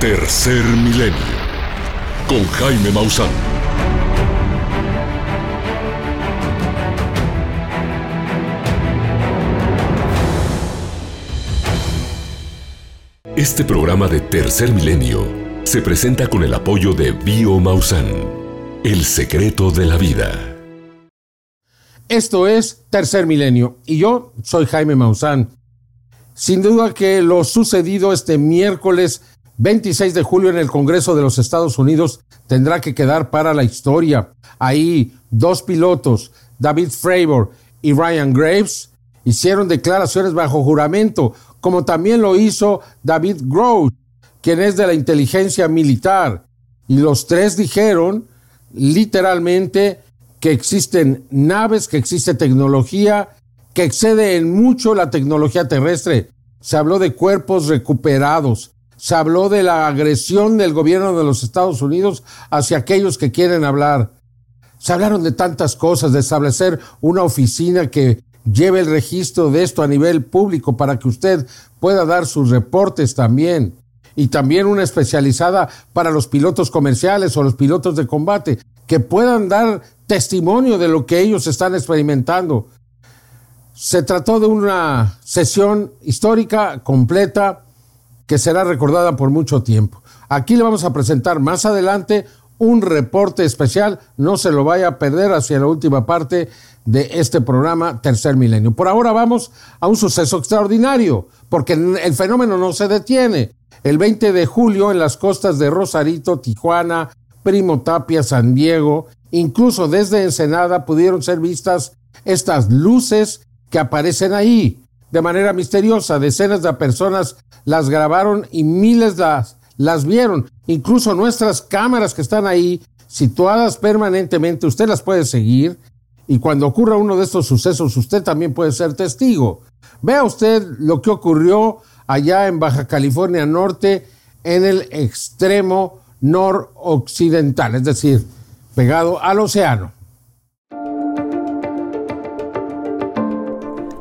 Tercer Milenio con Jaime Maussan. Este programa de Tercer Milenio se presenta con el apoyo de Bio Maussan, el secreto de la vida. Esto es Tercer Milenio y yo soy Jaime Maussan. Sin duda que lo sucedido este miércoles 26 de julio en el Congreso de los Estados Unidos tendrá que quedar para la historia. Ahí dos pilotos, David Fravor y Ryan Graves, hicieron declaraciones bajo juramento, como también lo hizo David Gross, quien es de la inteligencia militar. Y los tres dijeron literalmente que existen naves, que existe tecnología que excede en mucho la tecnología terrestre. Se habló de cuerpos recuperados, se habló de la agresión del gobierno de los Estados Unidos hacia aquellos que quieren hablar. Se hablaron de tantas cosas, de establecer una oficina que lleve el registro de esto a nivel público para que usted pueda dar sus reportes también. Y también una especializada para los pilotos comerciales o los pilotos de combate, que puedan dar testimonio de lo que ellos están experimentando. Se trató de una sesión histórica completa que será recordada por mucho tiempo. Aquí le vamos a presentar más adelante un reporte especial, no se lo vaya a perder hacia la última parte de este programa Tercer Milenio. Por ahora vamos a un suceso extraordinario, porque el fenómeno no se detiene. El 20 de julio en las costas de Rosarito, Tijuana, Primo Tapia, San Diego, incluso desde Ensenada pudieron ser vistas estas luces que aparecen ahí. De manera misteriosa, decenas de personas las grabaron y miles las, vieron. Incluso nuestras cámaras que están ahí, situadas permanentemente, usted las puede seguir. Y cuando ocurra uno de estos sucesos, usted también puede ser testigo. Vea usted lo que ocurrió allá en Baja California Norte, en el extremo noroccidental, es decir, pegado al océano.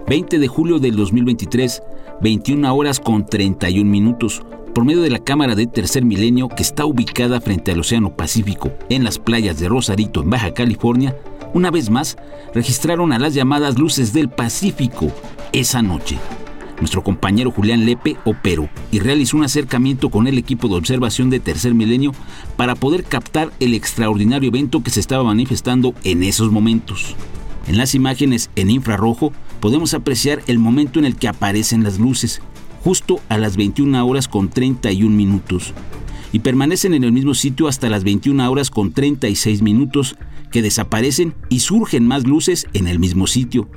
20 de julio del 2023, 21 horas con 31 minutos, por medio de la cámara de tercer milenio que está ubicada frente al Océano Pacífico, en las playas de Rosarito, en Baja California, una vez más registraron a las llamadas luces del Pacífico esa noche. Nuestro compañero Julián Lepe operó y realizó un acercamiento con el equipo de observación de Tercer Milenio para poder captar el extraordinario evento que se estaba manifestando en esos momentos. En las imágenes en infrarrojo podemos apreciar el momento en el que aparecen las luces, justo a las 21 horas con 31 minutos, y permanecen en el mismo sitio hasta las 21 horas con 36 minutos, que desaparecen y surgen más luces en el mismo sitio,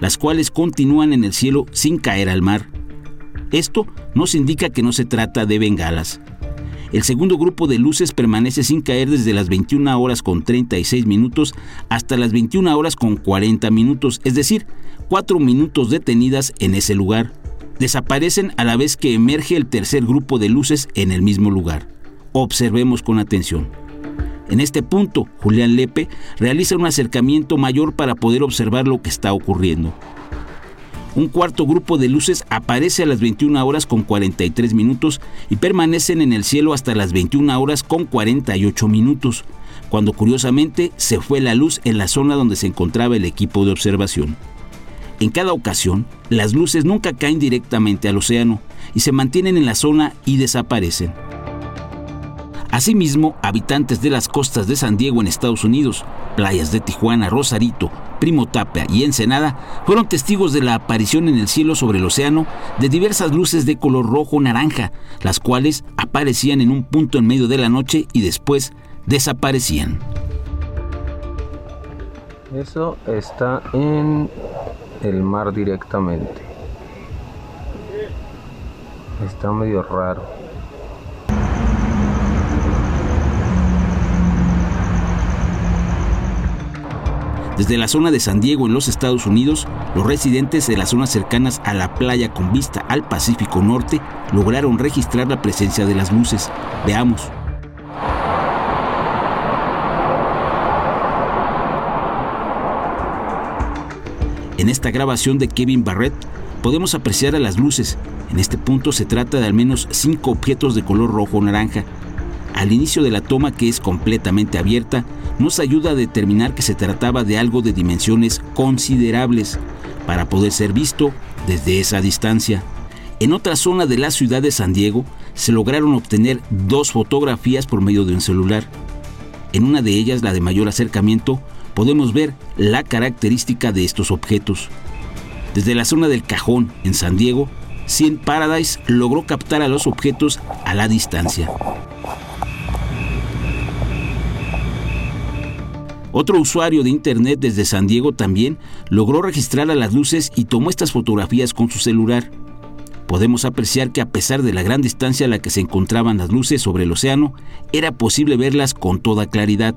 las cuales continúan en el cielo sin caer al mar. Esto nos indica que no se trata de bengalas, el segundo grupo de luces permanece sin caer desde las 21 horas con 36 minutos hasta las 21 horas con 40 minutos, es decir, 4 minutos detenidas en ese lugar. Desaparecen a la vez que emerge el tercer grupo de luces en el mismo lugar. Observemos con atención. En este punto, Julián Lepe realiza un acercamiento mayor para poder observar lo que está ocurriendo. Un cuarto grupo de luces aparece a las 21 horas con 43 minutos y permanecen en el cielo hasta las 21 horas con 48 minutos, cuando curiosamente se fue la luz en la zona donde se encontraba el equipo de observación. En cada ocasión, las luces nunca caen directamente al océano y se mantienen en la zona y desaparecen. Asimismo, habitantes de las costas de San Diego en Estados Unidos, playas de Tijuana, Rosarito, Primo Tapia y Ensenada fueron testigos de la aparición en el cielo sobre el océano de diversas luces de color rojo-naranja, las cuales aparecían en un punto en medio de la noche y después desaparecían. Eso está en el mar directamente. Está medio raro. Desde la zona de San Diego en los Estados Unidos, los residentes de las zonas cercanas a la playa con vista al Pacífico Norte lograron registrar la presencia de las luces. Veamos. En esta grabación de Kevin Barrett podemos apreciar a las luces En este punto se trata de al menos cinco objetos de color rojo o naranja. Al inicio de la toma, que es completamente abierta, nos ayuda a determinar que se trataba de algo de dimensiones considerables para poder ser visto desde esa distancia. En otra zona de la ciudad de San Diego se lograron obtener dos fotografías por medio de un celular. En una de ellas, la de mayor acercamiento, podemos ver la característica de estos objetos. Desde la zona del cajón, en San Diego, Cien Paradise logró captar a los objetos a la distancia. Otro usuario de Internet desde San Diego también logró registrar a las luces y tomó estas fotografías con su celular. Podemos apreciar que a pesar de la gran distancia a la que se encontraban las luces sobre el océano, era posible verlas con toda claridad.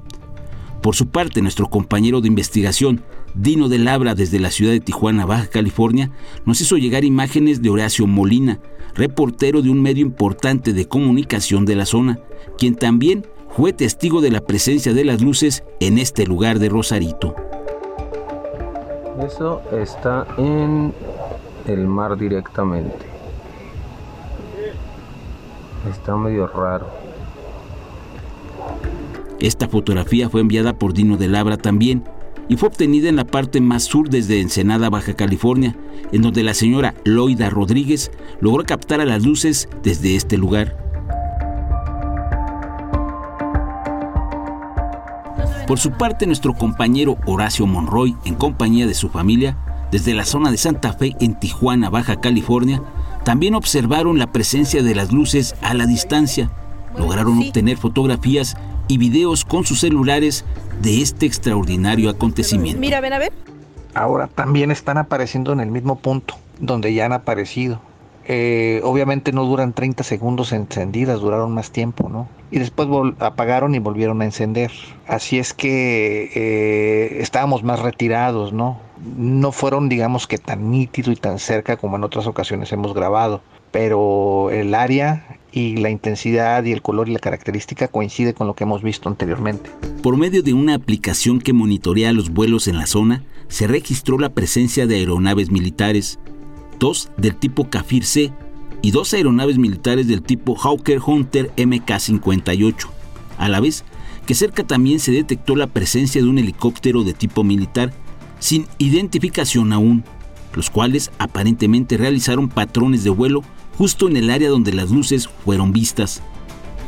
Por su parte, nuestro compañero de investigación, Dino de Labra desde la ciudad de Tijuana, Baja California, nos hizo llegar imágenes de Horacio Molina, reportero de un medio importante de comunicación de la zona, quien también fue testigo de la presencia de las luces en este lugar de Rosarito. Eso está en el mar directamente. Está medio raro. Esta fotografía fue enviada por Dino de Labra también y fue obtenida en la parte más sur desde Ensenada, Baja California, en donde la señora Loida Rodríguez logró captar a las luces desde este lugar. Por su parte, nuestro compañero Horacio Monroy, en compañía de su familia, desde la zona de Santa Fe en Tijuana, Baja California, también observaron la presencia de las luces a la distancia. Lograron obtener fotografías y videos con sus celulares de este extraordinario acontecimiento. Mira, ven a ver. Ahora también están apareciendo en el mismo punto donde ya han aparecido. Eh, obviamente no duran 30 segundos encendidas, duraron más tiempo, ¿no? Y después apagaron y volvieron a encender. Así es que eh, estábamos más retirados, ¿no? No fueron, digamos que tan nítido y tan cerca como en otras ocasiones hemos grabado, pero el área y la intensidad y el color y la característica coincide con lo que hemos visto anteriormente. Por medio de una aplicación que monitorea los vuelos en la zona, se registró la presencia de aeronaves militares, dos del tipo Kafir-C y dos aeronaves militares del tipo Hawker Hunter MK-58, a la vez que cerca también se detectó la presencia de un helicóptero de tipo militar sin identificación aún, los cuales aparentemente realizaron patrones de vuelo justo en el área donde las luces fueron vistas.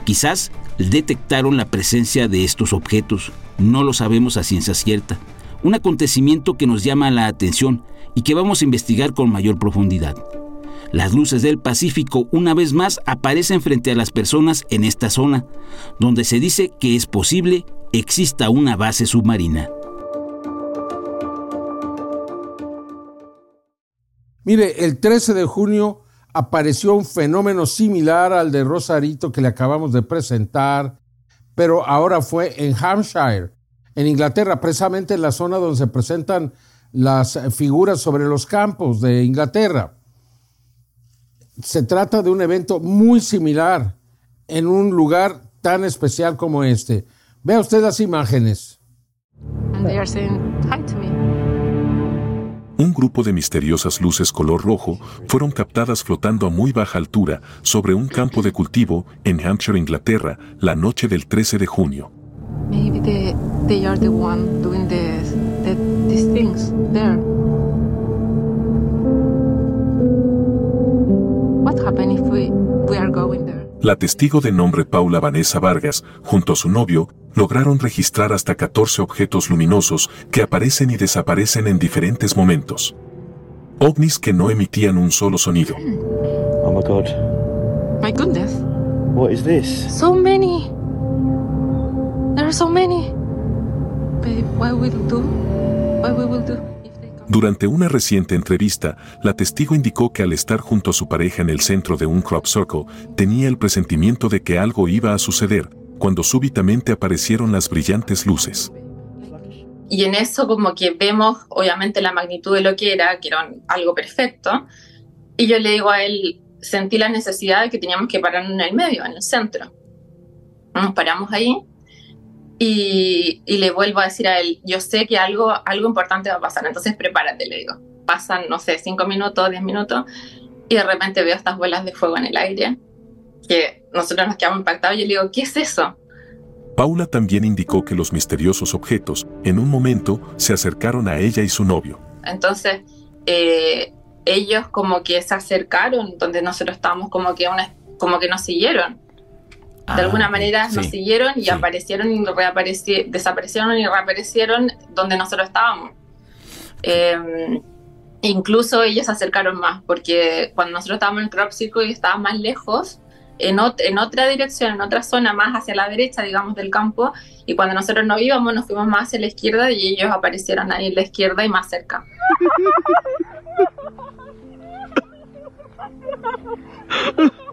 Quizás detectaron la presencia de estos objetos, no lo sabemos a ciencia cierta, un acontecimiento que nos llama la atención y que vamos a investigar con mayor profundidad. Las luces del Pacífico una vez más aparecen frente a las personas en esta zona, donde se dice que es posible exista una base submarina. Mire, el 13 de junio apareció un fenómeno similar al de Rosarito que le acabamos de presentar, pero ahora fue en Hampshire, en Inglaterra, precisamente en la zona donde se presentan las figuras sobre los campos de Inglaterra. Se trata de un evento muy similar en un lugar tan especial como este. Vea usted las imágenes. Un grupo de misteriosas luces color rojo fueron captadas flotando a muy baja altura sobre un campo de cultivo en Hampshire, Inglaterra, la noche del 13 de junio. La testigo de nombre Paula Vanessa Vargas, junto a su novio, lograron registrar hasta 14 objetos luminosos que aparecen y desaparecen en diferentes momentos. ovnis que no emitían un solo sonido. Oh my god. My goodness. What is this? So many. There are so many. Babe, what will do? Durante una reciente entrevista, la testigo indicó que al estar junto a su pareja en el centro de un crop circle, tenía el presentimiento de que algo iba a suceder, cuando súbitamente aparecieron las brillantes luces. Y en eso como que vemos obviamente la magnitud de lo que era, que era algo perfecto, y yo le digo a él, sentí la necesidad de que teníamos que parar en el medio, en el centro. Nos paramos ahí y, le vuelvo a decir a él, yo sé que algo, algo importante va a pasar, entonces prepárate, le digo. Pasan, no sé, cinco minutos, diez minutos, y de repente veo estas bolas de fuego en el aire, que nosotros nos quedamos impactados y yo le digo, ¿qué es eso? Paula también indicó que los misteriosos objetos, en un momento, se acercaron a ella y su novio. Entonces, eh, ellos como que se acercaron, donde nosotros estábamos como que, una, como que nos siguieron. De Ah, alguna manera sí, nos siguieron y sí. aparecieron y reapareci- desaparecieron y reaparecieron donde nosotros estábamos. Eh, incluso ellos se acercaron más, porque cuando nosotros estábamos en el crop circle y estaban más lejos, en, ot- en otra dirección, en otra zona más hacia la derecha, digamos, del campo, y cuando nosotros no íbamos, nos fuimos más hacia la izquierda y ellos aparecieron ahí en la izquierda y más cerca.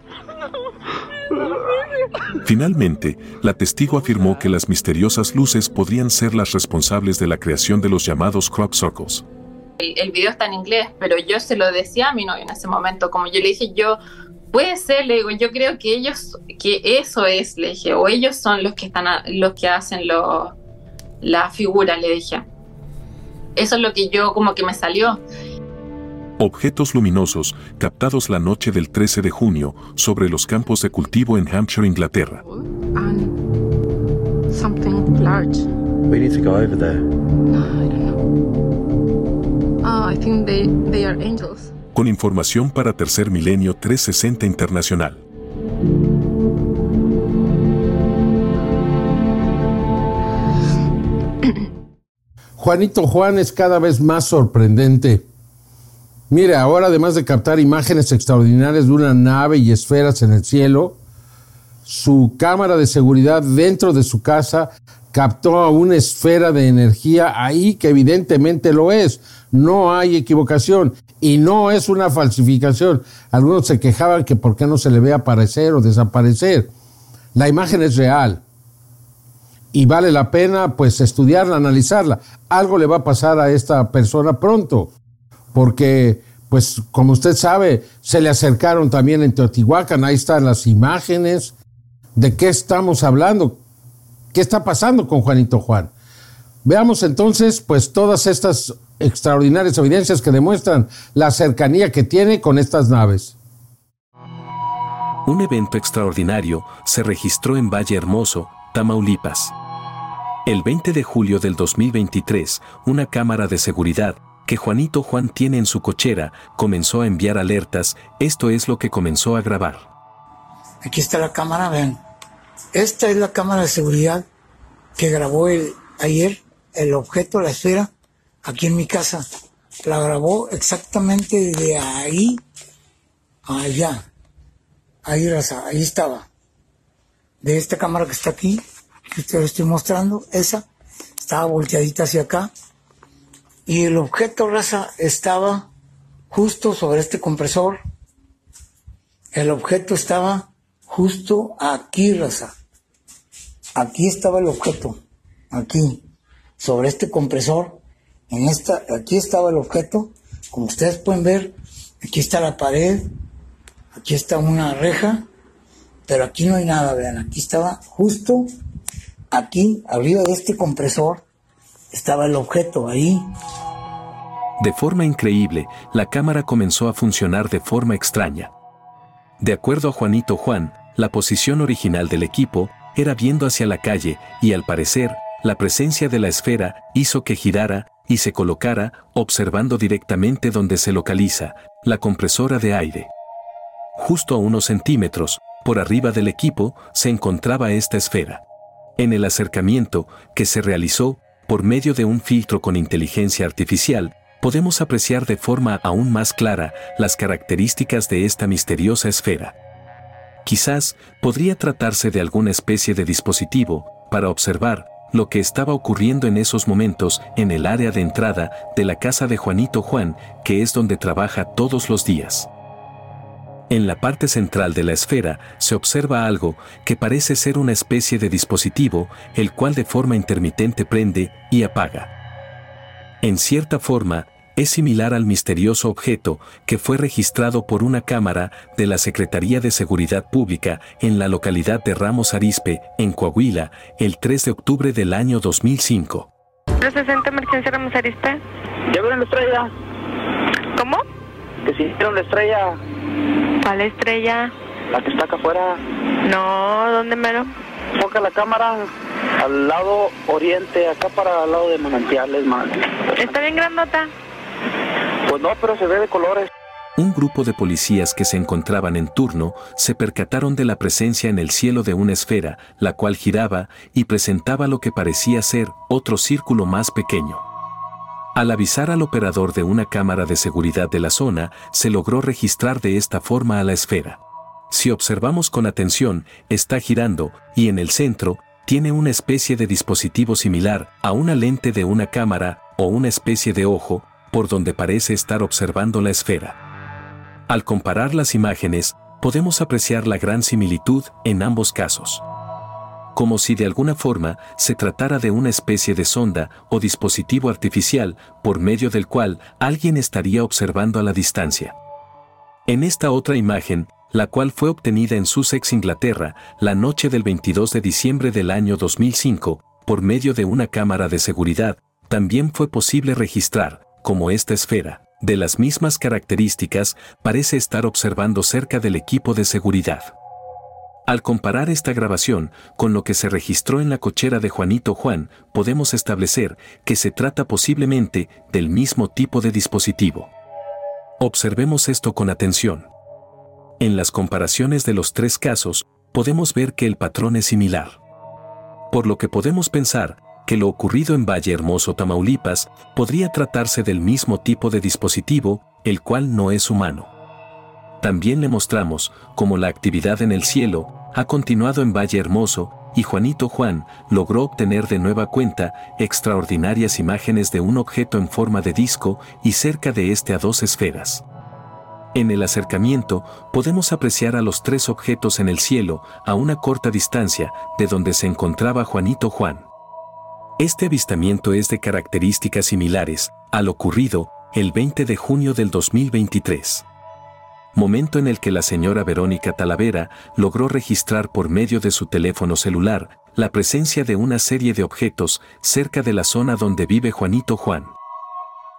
Finalmente, la testigo afirmó que las misteriosas luces podrían ser las responsables de la creación de los llamados crop circles. el, el video está en inglés, pero yo se lo decía a mi novio en ese momento, como yo le dije, yo, puede ser, le digo, yo creo que ellos, que eso es, le dije, o ellos son los que están, a- los que hacen lo, la figura, le dije. Eso es lo que yo como que me salió. Objetos luminosos captados la noche del 13 de junio sobre los campos de cultivo en Hampshire, Inglaterra. Oh, I think they, they are angels. Con información para Tercer Milenio 360 Internacional. Juanito Juan es cada vez más sorprendente. Mire, ahora además de captar imágenes extraordinarias de una nave y esferas en el cielo, su cámara de seguridad dentro de su casa captó a una esfera de energía ahí que evidentemente lo es. No hay equivocación y no es una falsificación. Algunos se quejaban que por qué no se le ve aparecer o desaparecer. La imagen es real y vale la pena pues estudiarla, analizarla. Algo le va a pasar a esta persona pronto, porque pues como usted sabe, se le acercaron también en Teotihuacán, ahí están las imágenes. ¿De qué estamos hablando? ¿Qué está pasando con Juanito Juan? Veamos entonces pues todas estas extraordinarias evidencias que demuestran la cercanía que tiene con estas naves. Un evento extraordinario se registró en Valle Hermoso, Tamaulipas. El 20 de julio del 2023, una cámara de seguridad que Juanito Juan tiene en su cochera comenzó a enviar alertas, esto es lo que comenzó a grabar. Aquí está la cámara, vean. Esta es la cámara de seguridad que grabó el, ayer el objeto, la esfera, aquí en mi casa. La grabó exactamente de ahí a allá. Ahí, ahí estaba. De esta cámara que está aquí, que te lo estoy mostrando, esa, estaba volteadita hacia acá. Y el objeto, raza, estaba justo sobre este compresor. El objeto estaba justo aquí, raza. Aquí estaba el objeto. Aquí. Sobre este compresor. En esta, aquí estaba el objeto. Como ustedes pueden ver, aquí está la pared. Aquí está una reja. Pero aquí no hay nada, vean. Aquí estaba justo aquí, arriba de este compresor, estaba el objeto ahí. De forma increíble, la cámara comenzó a funcionar de forma extraña. De acuerdo a Juanito Juan, la posición original del equipo era viendo hacia la calle y al parecer, la presencia de la esfera hizo que girara y se colocara observando directamente donde se localiza la compresora de aire. Justo a unos centímetros, por arriba del equipo, se encontraba esta esfera. En el acercamiento que se realizó por medio de un filtro con inteligencia artificial, podemos apreciar de forma aún más clara las características de esta misteriosa esfera. Quizás podría tratarse de alguna especie de dispositivo para observar lo que estaba ocurriendo en esos momentos en el área de entrada de la casa de Juanito Juan, que es donde trabaja todos los días. En la parte central de la esfera se observa algo que parece ser una especie de dispositivo, el cual de forma intermitente prende y apaga. En cierta forma, es similar al misterioso objeto que fue registrado por una cámara de la Secretaría de Seguridad Pública en la localidad de Ramos Arizpe, en Coahuila, el 3 de octubre del año 2005. 360 emergencia Ramos Arizpe. ¿Ya vieron la estrella? ¿Cómo? Que si vieron la estrella ¿Cuál estrella? La que está acá afuera. No, ¿dónde mero? Enfoca la cámara al lado oriente, acá para el lado de manantiales, man. ¿Está bien grandota? Pues no, pero se ve de colores. Un grupo de policías que se encontraban en turno se percataron de la presencia en el cielo de una esfera, la cual giraba y presentaba lo que parecía ser otro círculo más pequeño. Al avisar al operador de una cámara de seguridad de la zona, se logró registrar de esta forma a la esfera. Si observamos con atención, está girando y en el centro tiene una especie de dispositivo similar a una lente de una cámara o una especie de ojo, por donde parece estar observando la esfera. Al comparar las imágenes, podemos apreciar la gran similitud en ambos casos. Como si de alguna forma se tratara de una especie de sonda o dispositivo artificial por medio del cual alguien estaría observando a la distancia. En esta otra imagen, la cual fue obtenida en Sussex, Inglaterra, la noche del 22 de diciembre del año 2005, por medio de una cámara de seguridad, también fue posible registrar, como esta esfera, de las mismas características, parece estar observando cerca del equipo de seguridad. Al comparar esta grabación con lo que se registró en la cochera de Juanito Juan, podemos establecer que se trata posiblemente del mismo tipo de dispositivo. Observemos esto con atención. En las comparaciones de los tres casos, podemos ver que el patrón es similar. Por lo que podemos pensar que lo ocurrido en Valle Hermoso, Tamaulipas, podría tratarse del mismo tipo de dispositivo, el cual no es humano. También le mostramos cómo la actividad en el cielo ha continuado en Valle Hermoso y Juanito Juan logró obtener de nueva cuenta extraordinarias imágenes de un objeto en forma de disco y cerca de este a dos esferas. En el acercamiento podemos apreciar a los tres objetos en el cielo a una corta distancia de donde se encontraba Juanito Juan. Este avistamiento es de características similares al ocurrido el 20 de junio del 2023. Momento en el que la señora Verónica Talavera logró registrar por medio de su teléfono celular la presencia de una serie de objetos cerca de la zona donde vive Juanito Juan.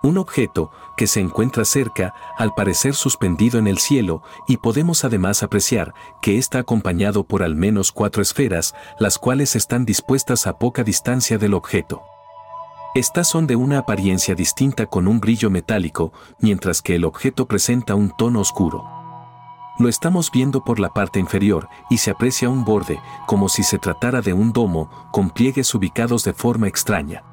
Un objeto que se encuentra cerca, al parecer suspendido en el cielo, y podemos además apreciar que está acompañado por al menos cuatro esferas, las cuales están dispuestas a poca distancia del objeto. Estas son de una apariencia distinta con un brillo metálico, mientras que el objeto presenta un tono oscuro. Lo estamos viendo por la parte inferior y se aprecia un borde, como si se tratara de un domo, con pliegues ubicados de forma extraña.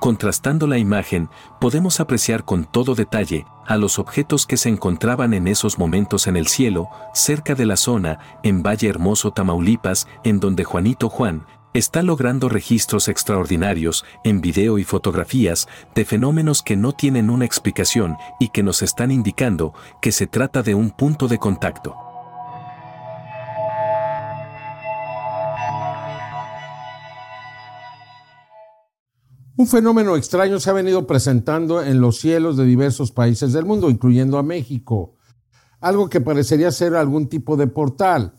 Contrastando la imagen, podemos apreciar con todo detalle a los objetos que se encontraban en esos momentos en el cielo, cerca de la zona, en Valle Hermoso, Tamaulipas, en donde Juanito Juan está logrando registros extraordinarios en video y fotografías de fenómenos que no tienen una explicación y que nos están indicando que se trata de un punto de contacto. Un fenómeno extraño se ha venido presentando en los cielos de diversos países del mundo, incluyendo a México. Algo que parecería ser algún tipo de portal.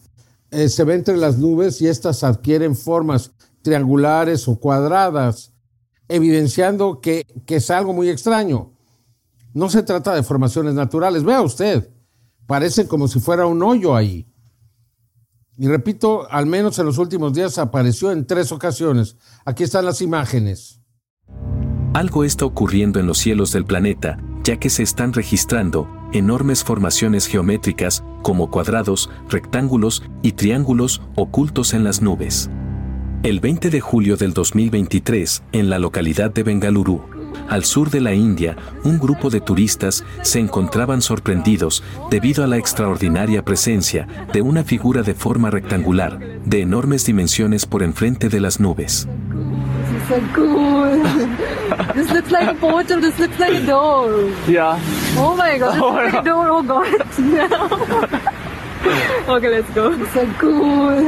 Eh, se ve entre las nubes y éstas adquieren formas triangulares o cuadradas, evidenciando que, que es algo muy extraño. No se trata de formaciones naturales. Vea usted, parece como si fuera un hoyo ahí. Y repito, al menos en los últimos días apareció en tres ocasiones. Aquí están las imágenes. Algo está ocurriendo en los cielos del planeta, ya que se están registrando enormes formaciones geométricas, como cuadrados, rectángulos y triángulos ocultos en las nubes. El 20 de julio del 2023, en la localidad de Bengaluru, al sur de la India, un grupo de turistas se encontraban sorprendidos debido a la extraordinaria presencia de una figura de forma rectangular, de enormes dimensiones por enfrente de las nubes. So cool. this looks like a portal. This looks like a door. Yeah. Oh my god. This Oh, looks like a door. Oh god. okay, let's go. So cool.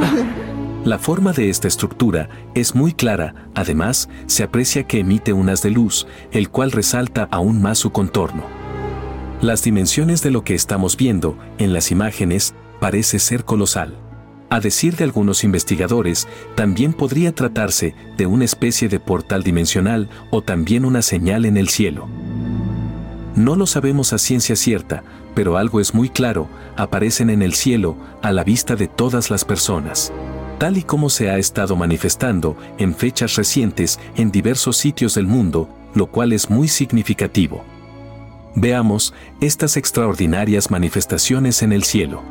La forma de esta estructura es muy clara, además, se aprecia que emite un haz de luz, el cual resalta aún más su contorno. Las dimensiones de lo que estamos viendo en las imágenes parece ser colosal. A decir de algunos investigadores, también podría tratarse de una especie de portal dimensional o también una señal en el cielo. No lo sabemos a ciencia cierta, pero algo es muy claro, aparecen en el cielo, a la vista de todas las personas. Tal y como se ha estado manifestando en fechas recientes en diversos sitios del mundo, lo cual es muy significativo. Veamos estas extraordinarias manifestaciones en el cielo.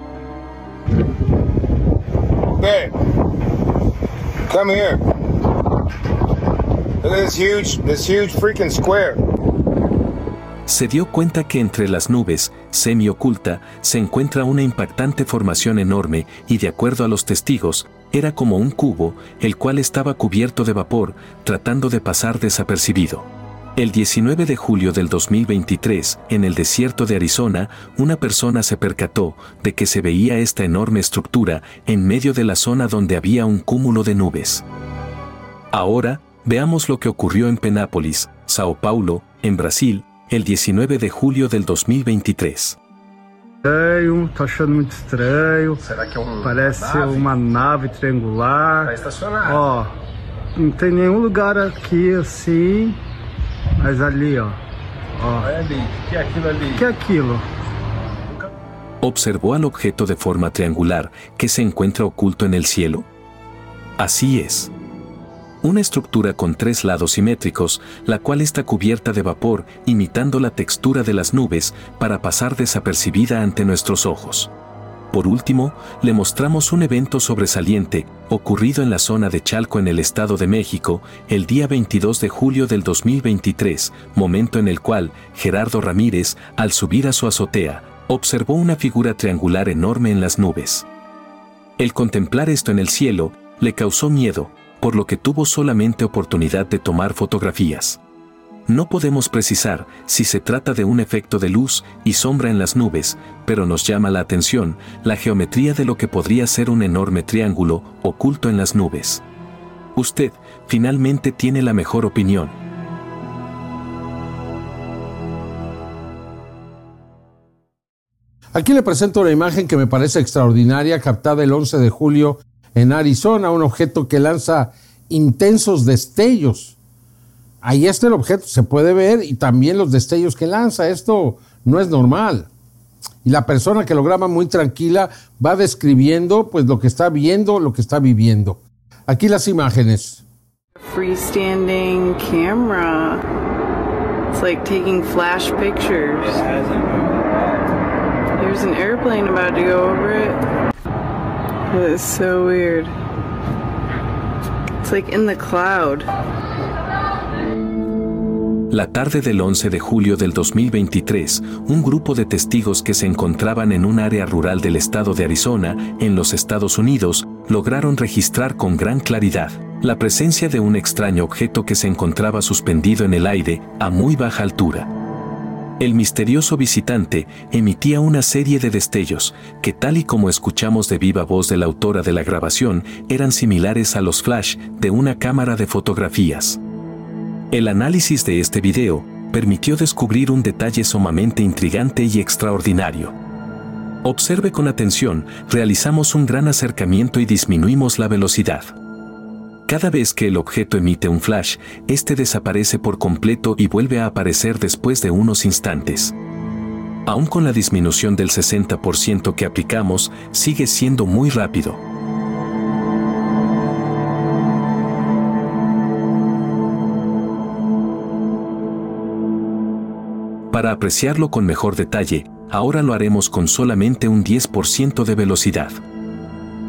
Se dio cuenta que entre las nubes, semi-oculta, se encuentra una impactante formación enorme y de acuerdo a los testigos, era como un cubo, el cual estaba cubierto de vapor, tratando de pasar desapercibido. El 19 de julio del 2023, en el desierto de Arizona, una persona se percató de que se veía esta enorme estructura en medio de la zona donde había un cúmulo de nubes. Ahora, veamos lo que ocurrió en Penápolis, Sao Paulo, en Brasil, el 19 de julio del 2023. Estranho, tô achando muito estranho. Será que é uma Parece nave? uma nave triangular. Tá estacionado. Ó, não tem nenhum lugar aqui assim, mas ali, ó. Ó. Olha ali, o que é aquilo ali? O que é aquilo? ¿Observó al objeto de forma triangular que se encuentra oculto en el cielo? Así es. Una estructura con tres lados simétricos, la cual está cubierta de vapor, imitando la textura de las nubes, para pasar desapercibida ante nuestros ojos. Por último, le mostramos un evento sobresaliente, ocurrido en la zona de Chalco en el Estado de México, el día 22 de julio del 2023, momento en el cual Gerardo Ramírez, al subir a su azotea, observó una figura triangular enorme en las nubes. El contemplar esto en el cielo le causó miedo, por lo que tuvo solamente oportunidad de tomar fotografías. No podemos precisar si se trata de un efecto de luz y sombra en las nubes, pero nos llama la atención la geometría de lo que podría ser un enorme triángulo oculto en las nubes. Usted, finalmente, tiene la mejor opinión. Aquí le presento una imagen que me parece extraordinaria, captada el 11 de julio en Arizona, un objeto que lanza intensos destellos. Ahí está el objeto, se puede ver, y también los destellos que lanza. Esto no es normal. Y la persona que lo graba muy tranquila va describiendo pues lo que está viendo, lo que está viviendo. Aquí las imágenes. freestanding camera. It's like taking flash pictures. There's an airplane about to go over it. That is so weird. It's like in the cloud. La tarde del 11 de julio del 2023, un grupo de testigos que se encontraban en un área rural del estado de Arizona, en los Estados Unidos, lograron registrar con gran claridad la presencia de un extraño objeto que se encontraba suspendido en el aire a muy baja altura. El misterioso visitante emitía una serie de destellos que tal y como escuchamos de viva voz de la autora de la grabación eran similares a los flash de una cámara de fotografías. El análisis de este video permitió descubrir un detalle sumamente intrigante y extraordinario. Observe con atención, realizamos un gran acercamiento y disminuimos la velocidad. Cada vez que el objeto emite un flash, este desaparece por completo y vuelve a aparecer después de unos instantes. Aún con la disminución del 60% que aplicamos, sigue siendo muy rápido. Para apreciarlo con mejor detalle, ahora lo haremos con solamente un 10% de velocidad.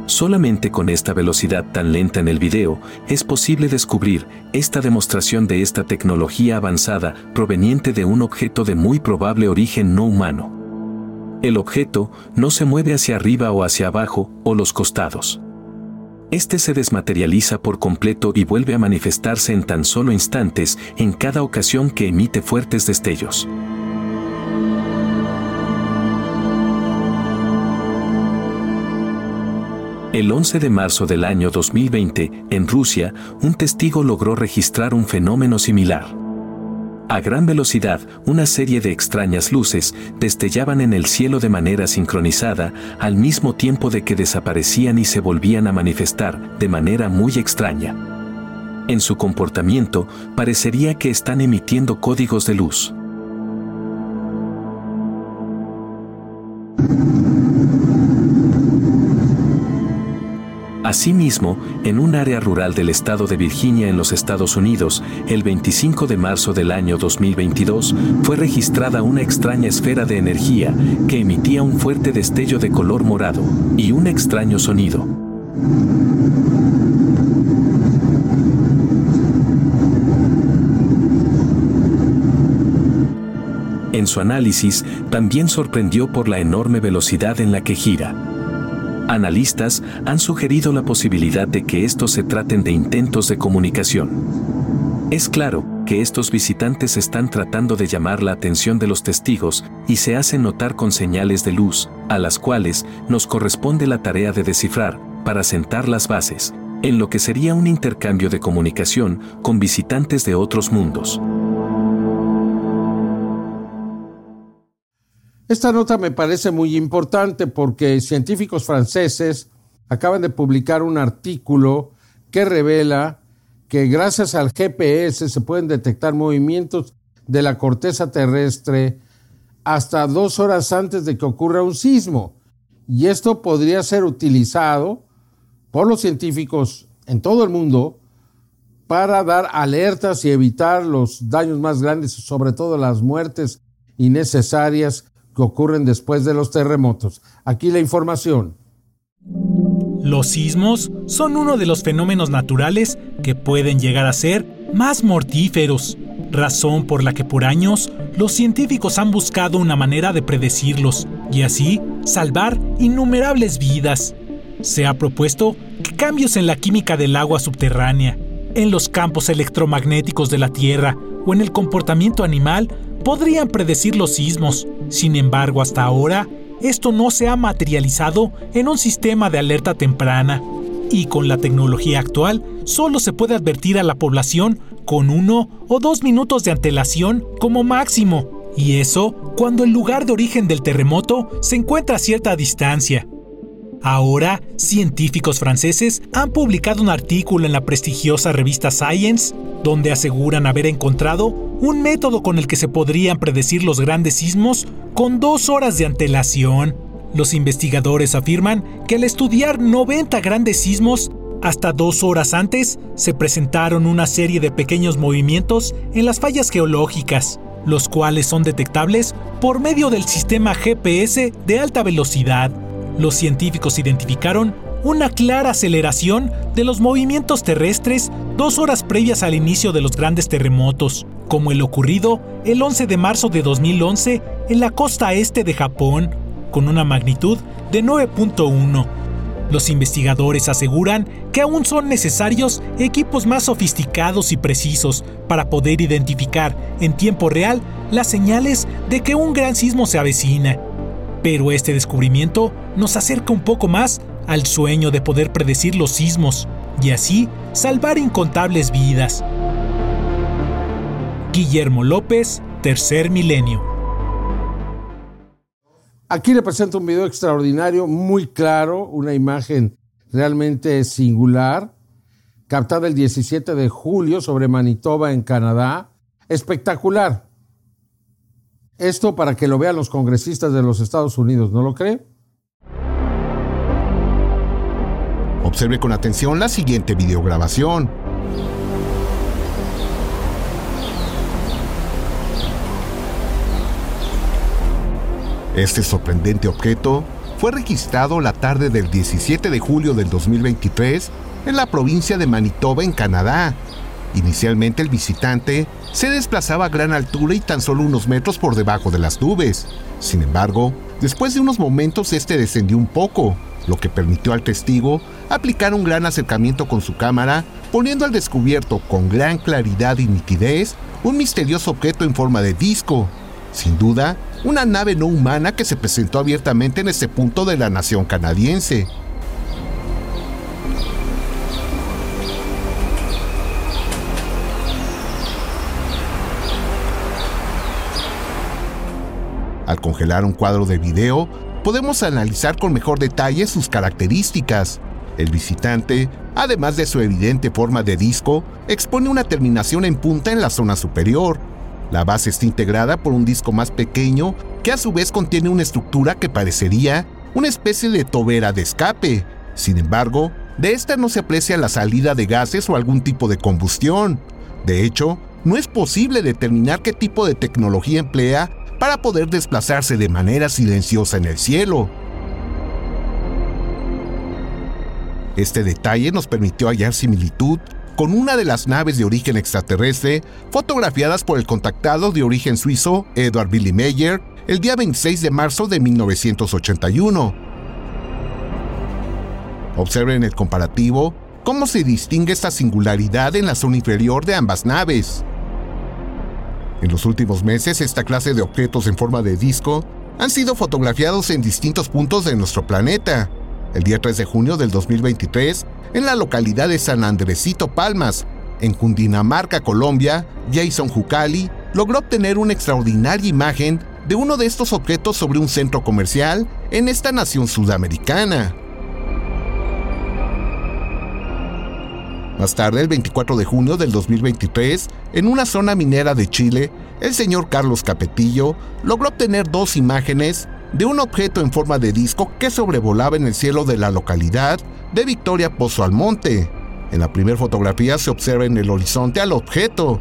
Solamente con esta velocidad tan lenta en el video es posible descubrir esta demostración de esta tecnología avanzada proveniente de un objeto de muy probable origen no humano. El objeto no se mueve hacia arriba o hacia abajo o los costados. Este se desmaterializa por completo y vuelve a manifestarse en tan solo instantes en cada ocasión que emite fuertes destellos. El 11 de marzo del año 2020, en Rusia, un testigo logró registrar un fenómeno similar. A gran velocidad, una serie de extrañas luces destellaban en el cielo de manera sincronizada, al mismo tiempo de que desaparecían y se volvían a manifestar de manera muy extraña. En su comportamiento, parecería que están emitiendo códigos de luz. Asimismo, en un área rural del estado de Virginia en los Estados Unidos, el 25 de marzo del año 2022, fue registrada una extraña esfera de energía que emitía un fuerte destello de color morado y un extraño sonido. En su análisis, también sorprendió por la enorme velocidad en la que gira. Analistas han sugerido la posibilidad de que estos se traten de intentos de comunicación. Es claro que estos visitantes están tratando de llamar la atención de los testigos y se hacen notar con señales de luz, a las cuales nos corresponde la tarea de descifrar, para sentar las bases, en lo que sería un intercambio de comunicación con visitantes de otros mundos. Esta nota me parece muy importante porque científicos franceses acaban de publicar un artículo que revela que gracias al GPS se pueden detectar movimientos de la corteza terrestre hasta dos horas antes de que ocurra un sismo. Y esto podría ser utilizado por los científicos en todo el mundo para dar alertas y evitar los daños más grandes, sobre todo las muertes innecesarias que ocurren después de los terremotos. Aquí la información. Los sismos son uno de los fenómenos naturales que pueden llegar a ser más mortíferos, razón por la que por años los científicos han buscado una manera de predecirlos y así salvar innumerables vidas. Se ha propuesto que cambios en la química del agua subterránea, en los campos electromagnéticos de la Tierra o en el comportamiento animal podrían predecir los sismos. Sin embargo, hasta ahora, esto no se ha materializado en un sistema de alerta temprana. Y con la tecnología actual, solo se puede advertir a la población con uno o dos minutos de antelación como máximo. Y eso cuando el lugar de origen del terremoto se encuentra a cierta distancia. Ahora, científicos franceses han publicado un artículo en la prestigiosa revista Science donde aseguran haber encontrado un método con el que se podrían predecir los grandes sismos con dos horas de antelación. Los investigadores afirman que al estudiar 90 grandes sismos, hasta dos horas antes se presentaron una serie de pequeños movimientos en las fallas geológicas, los cuales son detectables por medio del sistema GPS de alta velocidad. Los científicos identificaron una clara aceleración de los movimientos terrestres dos horas previas al inicio de los grandes terremotos, como el ocurrido el 11 de marzo de 2011 en la costa este de Japón, con una magnitud de 9.1. Los investigadores aseguran que aún son necesarios equipos más sofisticados y precisos para poder identificar en tiempo real las señales de que un gran sismo se avecina. Pero este descubrimiento nos acerca un poco más al sueño de poder predecir los sismos y así salvar incontables vidas. Guillermo López, Tercer Milenio. Aquí le presento un video extraordinario, muy claro, una imagen realmente singular, captada el 17 de julio sobre Manitoba en Canadá. Espectacular. Esto para que lo vean los congresistas de los Estados Unidos, ¿no lo cree? Observe con atención la siguiente videograbación. Este sorprendente objeto fue registrado la tarde del 17 de julio del 2023 en la provincia de Manitoba, en Canadá. Inicialmente el visitante se desplazaba a gran altura y tan solo unos metros por debajo de las nubes. Sin embargo, después de unos momentos este descendió un poco, lo que permitió al testigo aplicar un gran acercamiento con su cámara, poniendo al descubierto con gran claridad y nitidez un misterioso objeto en forma de disco. Sin duda, una nave no humana que se presentó abiertamente en este punto de la nación canadiense. Al congelar un cuadro de video, podemos analizar con mejor detalle sus características. El visitante, además de su evidente forma de disco, expone una terminación en punta en la zona superior. La base está integrada por un disco más pequeño que a su vez contiene una estructura que parecería una especie de tobera de escape. Sin embargo, De esta no se aprecia la salida de gases o algún tipo de combustión. De hecho, no es posible determinar qué tipo de tecnología emplea para poder desplazarse de manera silenciosa en el cielo. Este detalle nos permitió hallar similitud con una de las naves de origen extraterrestre fotografiadas por el contactado de origen suizo Edward Billy Meyer el día 26 de marzo de 1981. Observen el comparativo cómo se distingue esta singularidad en la zona inferior de ambas naves. En los últimos meses, esta clase de objetos en forma de disco han sido fotografiados en distintos puntos de nuestro planeta, el día 3 de junio del 2023, en la localidad de San Andresito Palmas, en Cundinamarca, Colombia, Jason Jucali logró obtener una extraordinaria imagen de uno de estos objetos sobre un centro comercial en esta nación sudamericana. Más tarde, el 24 de junio del 2023, en una zona minera de Chile, el señor Carlos Capetillo logró obtener dos imágenes de un objeto en forma de disco que sobrevolaba en el cielo de la localidad de Victoria Pozo Almonte. En la primera fotografía se observa en el horizonte al objeto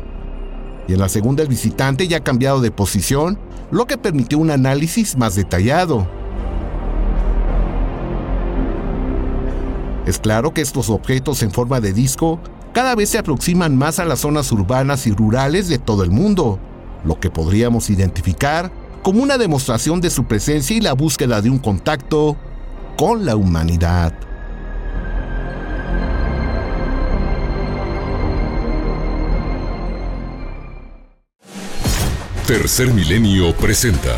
y en la segunda el visitante ya ha cambiado de posición, lo que permitió un análisis más detallado. Es claro que estos objetos en forma de disco cada vez se aproximan más a las zonas urbanas y rurales de todo el mundo, lo que podríamos identificar como una demostración de su presencia y la búsqueda de un contacto con la humanidad. Tercer Milenio presenta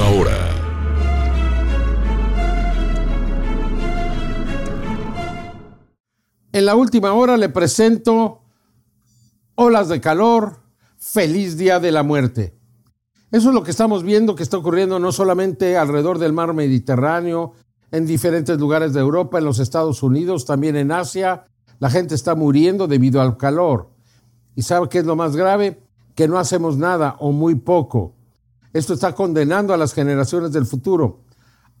hora. En la última hora le presento olas de calor, feliz día de la muerte. Eso es lo que estamos viendo que está ocurriendo no solamente alrededor del mar Mediterráneo, en diferentes lugares de Europa, en los Estados Unidos, también en Asia. La gente está muriendo debido al calor. ¿Y sabe qué es lo más grave? Que no hacemos nada o muy poco. Esto está condenando a las generaciones del futuro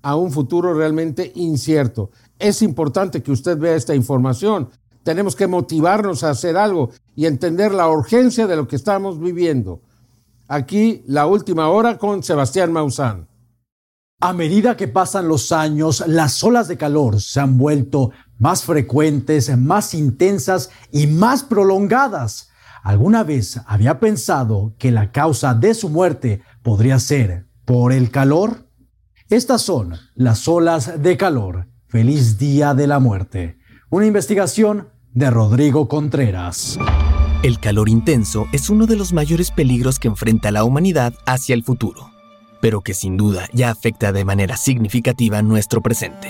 a un futuro realmente incierto. Es importante que usted vea esta información. Tenemos que motivarnos a hacer algo y entender la urgencia de lo que estamos viviendo. Aquí la última hora con Sebastián Maussan. A medida que pasan los años, las olas de calor se han vuelto más frecuentes, más intensas y más prolongadas. ¿Alguna vez había pensado que la causa de su muerte podría ser por el calor? Estas son las olas de calor. Feliz Día de la Muerte. Una investigación de Rodrigo Contreras. El calor intenso es uno de los mayores peligros que enfrenta la humanidad hacia el futuro, pero que sin duda ya afecta de manera significativa nuestro presente.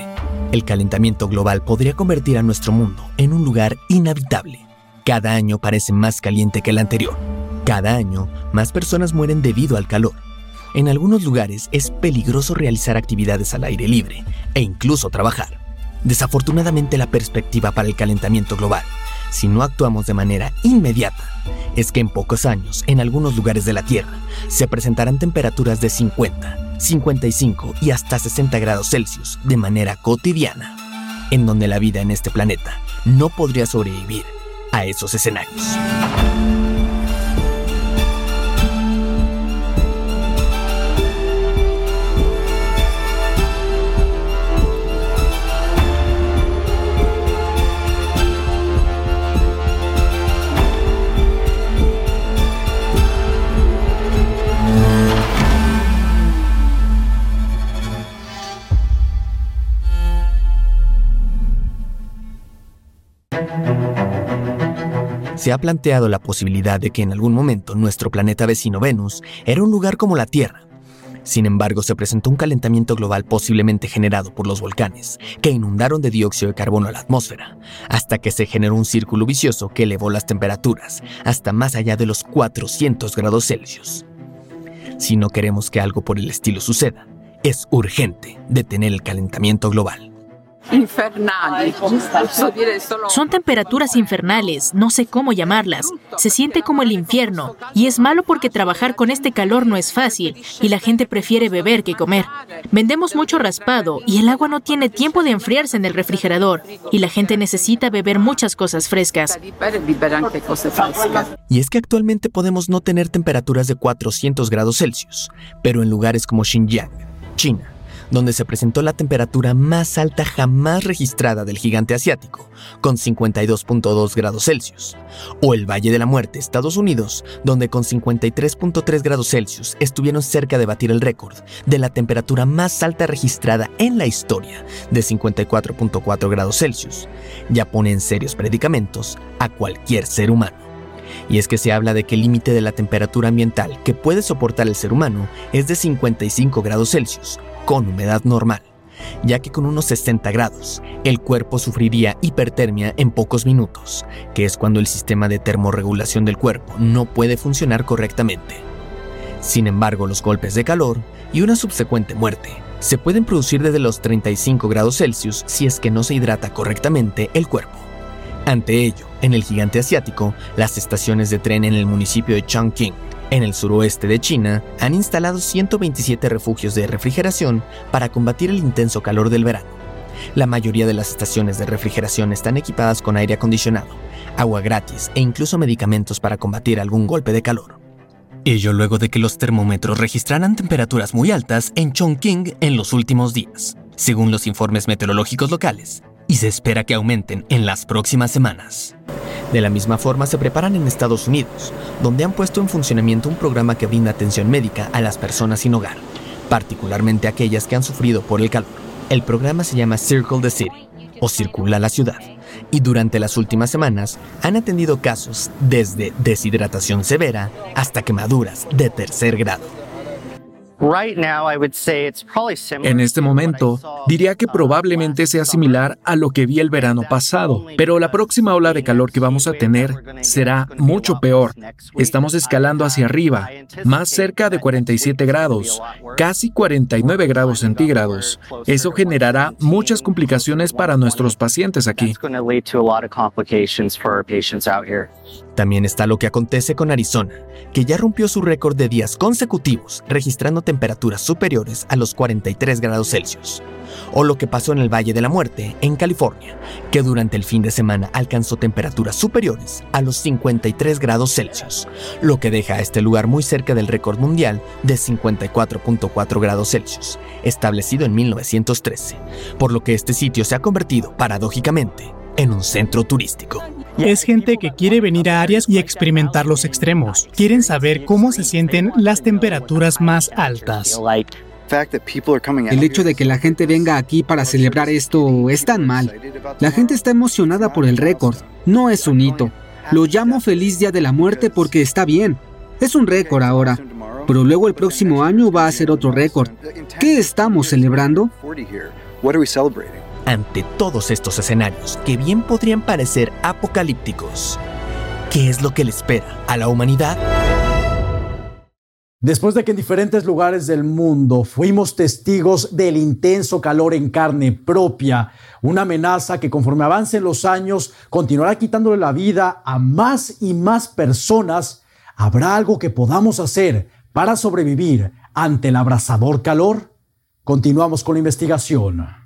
El calentamiento global podría convertir a nuestro mundo en un lugar inhabitable. Cada año parece más caliente que el anterior. Cada año, más personas mueren debido al calor. En algunos lugares es peligroso realizar actividades al aire libre e incluso trabajar. Desafortunadamente la perspectiva para el calentamiento global, si no actuamos de manera inmediata, es que en pocos años, en algunos lugares de la Tierra, se presentarán temperaturas de 50, 55 y hasta 60 grados Celsius de manera cotidiana, en donde la vida en este planeta no podría sobrevivir a esos escenarios. Se ha planteado la posibilidad de que en algún momento nuestro planeta vecino Venus era un lugar como la Tierra. Sin embargo, se presentó un calentamiento global posiblemente generado por los volcanes, que inundaron de dióxido de carbono a la atmósfera, hasta que se generó un círculo vicioso que elevó las temperaturas hasta más allá de los 400 grados Celsius. Si no queremos que algo por el estilo suceda, Es urgente detener el calentamiento global. Solo Son temperaturas infernales, no sé cómo llamarlas. Se siente como el infierno. Y es malo porque trabajar con este calor no es fácil y la gente prefiere beber que comer. Vendemos mucho raspado y el agua no tiene tiempo de enfriarse en el refrigerador y la gente necesita beber muchas cosas frescas. Y es que actualmente podemos no tener temperaturas de 400 grados Celsius, pero en lugares como Xinjiang, China, donde se presentó la temperatura más alta jamás registrada del gigante asiático, con 52.2 grados Celsius, o el Valle de la Muerte, Estados Unidos, donde con 53.3 grados Celsius estuvieron cerca de batir el récord de la temperatura más alta registrada en la historia, de 54.4 grados Celsius, ya pone en serios predicamentos a cualquier ser humano. Y es que se habla de que el límite de la temperatura ambiental que puede soportar el ser humano es de 55 grados Celsius, con humedad normal, ya que con unos 60 grados el cuerpo sufriría hipertermia en pocos minutos, que es cuando el sistema de termorregulación del cuerpo no puede funcionar correctamente. Sin embargo, los golpes de calor y una subsecuente muerte se pueden producir desde los 35 grados Celsius si es que no se hidrata correctamente el cuerpo. Ante ello, en el gigante asiático, las estaciones de tren en el municipio de Chongqing, en el suroeste de China, han instalado 127 refugios de refrigeración para combatir el intenso calor del verano. La mayoría de las estaciones de refrigeración están equipadas con aire acondicionado, agua gratis e incluso medicamentos para combatir algún golpe de calor. Ello luego de que los termómetros registraran temperaturas muy altas en Chongqing en los últimos días, según los informes meteorológicos locales, y se espera que aumenten en las próximas semanas. De la misma forma se preparan en Estados Unidos, donde han puesto en funcionamiento un programa que brinda atención médica a las personas sin hogar, particularmente aquellas que han sufrido por el calor. El programa se llama Circle the City, o Circula la Ciudad, y durante las últimas semanas han atendido casos desde deshidratación severa hasta quemaduras de tercer grado. En este momento, diría que probablemente sea similar a lo que vi el verano pasado, pero la próxima ola de calor que vamos a tener será mucho peor. Estamos escalando hacia arriba, más cerca de 47 grados, casi 49 grados centígrados. Eso generará muchas complicaciones para nuestros pacientes aquí. También está lo que acontece con Arizona, que ya rompió su récord de días consecutivos registrando temperaturas superiores a los 43 grados Celsius. O lo que pasó en el Valle de la Muerte, en California, que durante el fin de semana alcanzó temperaturas superiores a los 53 grados Celsius, lo que deja a este lugar muy cerca del récord mundial de 54.4 grados Celsius, establecido en 1913, por lo que este sitio se ha convertido, paradójicamente, en un centro turístico. Es gente que quiere venir a áreas y experimentar los extremos. Quieren saber cómo se sienten las temperaturas más altas. El hecho de que la gente venga aquí para celebrar esto es tan mal. La gente está emocionada por el récord. No es un hito. Lo llamo feliz día de la muerte porque está bien. Es un récord ahora. Pero luego el próximo año va a ser otro récord. ¿Qué estamos celebrando? Ante todos estos escenarios que bien podrían parecer apocalípticos, ¿qué es lo que le espera a la humanidad? Después de que en diferentes lugares del mundo fuimos testigos del intenso calor en carne propia, una amenaza que conforme avancen los años continuará quitándole la vida a más y más personas, ¿habrá algo que podamos hacer para sobrevivir ante el abrasador calor? Continuamos con la investigación.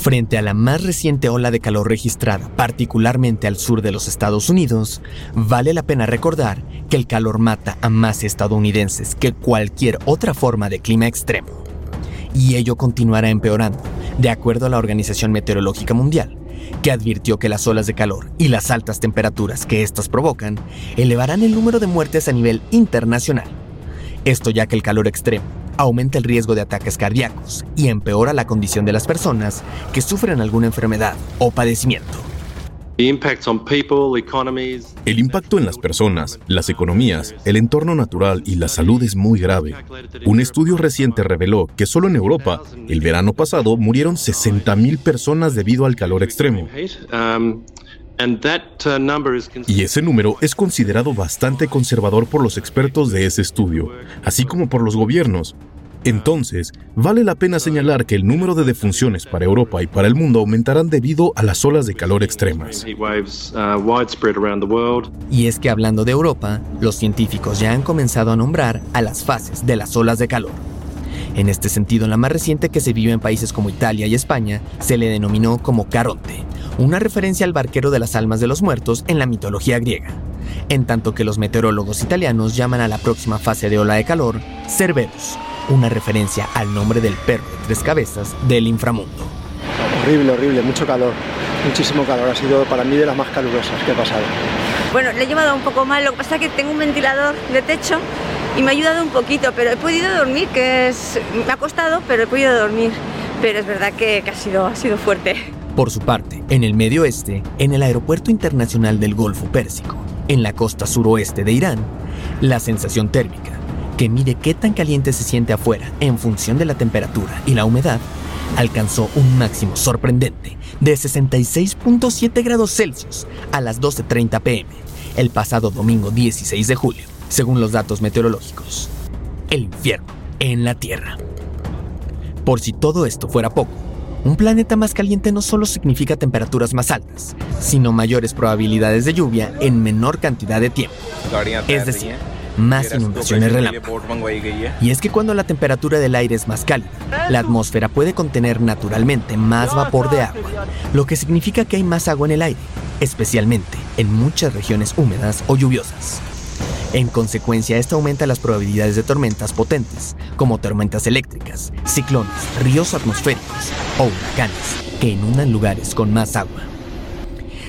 Frente a la más reciente ola de calor registrada, particularmente al sur de los Estados Unidos, vale la pena recordar que el calor mata a más estadounidenses que cualquier otra forma de clima extremo. Y ello continuará empeorando, de acuerdo a la Organización Meteorológica Mundial, que advirtió que las olas de calor y las altas temperaturas que éstas provocan elevarán el número de muertes a nivel internacional. Esto ya que el calor extremo aumenta el riesgo de ataques cardíacos y empeora la condición de las personas que sufren alguna enfermedad o padecimiento. El impacto en las personas, las economías, el entorno natural y la salud es muy grave. Un estudio reciente reveló que solo en Europa, el verano pasado, murieron 60.000 personas debido al calor extremo. Y ese número es considerado bastante conservador por los expertos de ese estudio, así como por los gobiernos. Entonces, vale la pena señalar que el número de defunciones para Europa y para el mundo aumentarán debido a las olas de calor extremas. Y es que hablando de Europa, los científicos ya han comenzado a nombrar a las fases de las olas de calor. En este sentido, la más reciente que se vive en países como Italia y España se le denominó como Caronte, una referencia al barquero de las almas de los muertos en la mitología griega, en tanto que los meteorólogos italianos llaman a la próxima fase de ola de calor Cerberus, una referencia al nombre del perro de tres cabezas del inframundo. Horrible, horrible, mucho calor, muchísimo calor, ha sido para mí de las más calurosas que he pasado. Bueno, le he llevado un poco mal, lo que pasa es que tengo un ventilador de techo y me ha ayudado un poquito, pero he podido dormir, que es, me ha costado, pero he podido dormir. Pero es verdad que, ha, sido, ha sido fuerte. Por su parte, en el medio oeste, en el Aeropuerto Internacional del Golfo Pérsico, en la costa suroeste de Irán, la sensación térmica, que mide qué tan caliente se siente afuera en función de la temperatura y la humedad, alcanzó un máximo sorprendente de 66.7 grados Celsius a las 12.30 pm el pasado domingo 16 de julio según los datos meteorológicos. El infierno en la Tierra. Por si todo esto fuera poco, un planeta más caliente no solo significa temperaturas más altas, sino mayores probabilidades de lluvia en menor cantidad de tiempo. Es decir, más inundaciones relámpago. Y es que cuando la temperatura del aire es más cálida, la atmósfera puede contener naturalmente más vapor de agua, lo que significa que hay más agua en el aire, especialmente en muchas regiones húmedas o lluviosas. En consecuencia, esto aumenta las probabilidades de tormentas potentes, como tormentas eléctricas, ciclones, ríos atmosféricos o huracanes, que inundan lugares con más agua.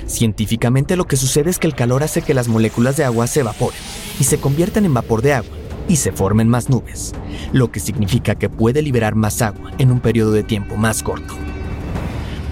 Científicamente lo que sucede es que el calor hace que las moléculas de agua se evaporen y se conviertan en vapor de agua y se formen más nubes, lo que significa que puede liberar más agua en un periodo de tiempo más corto.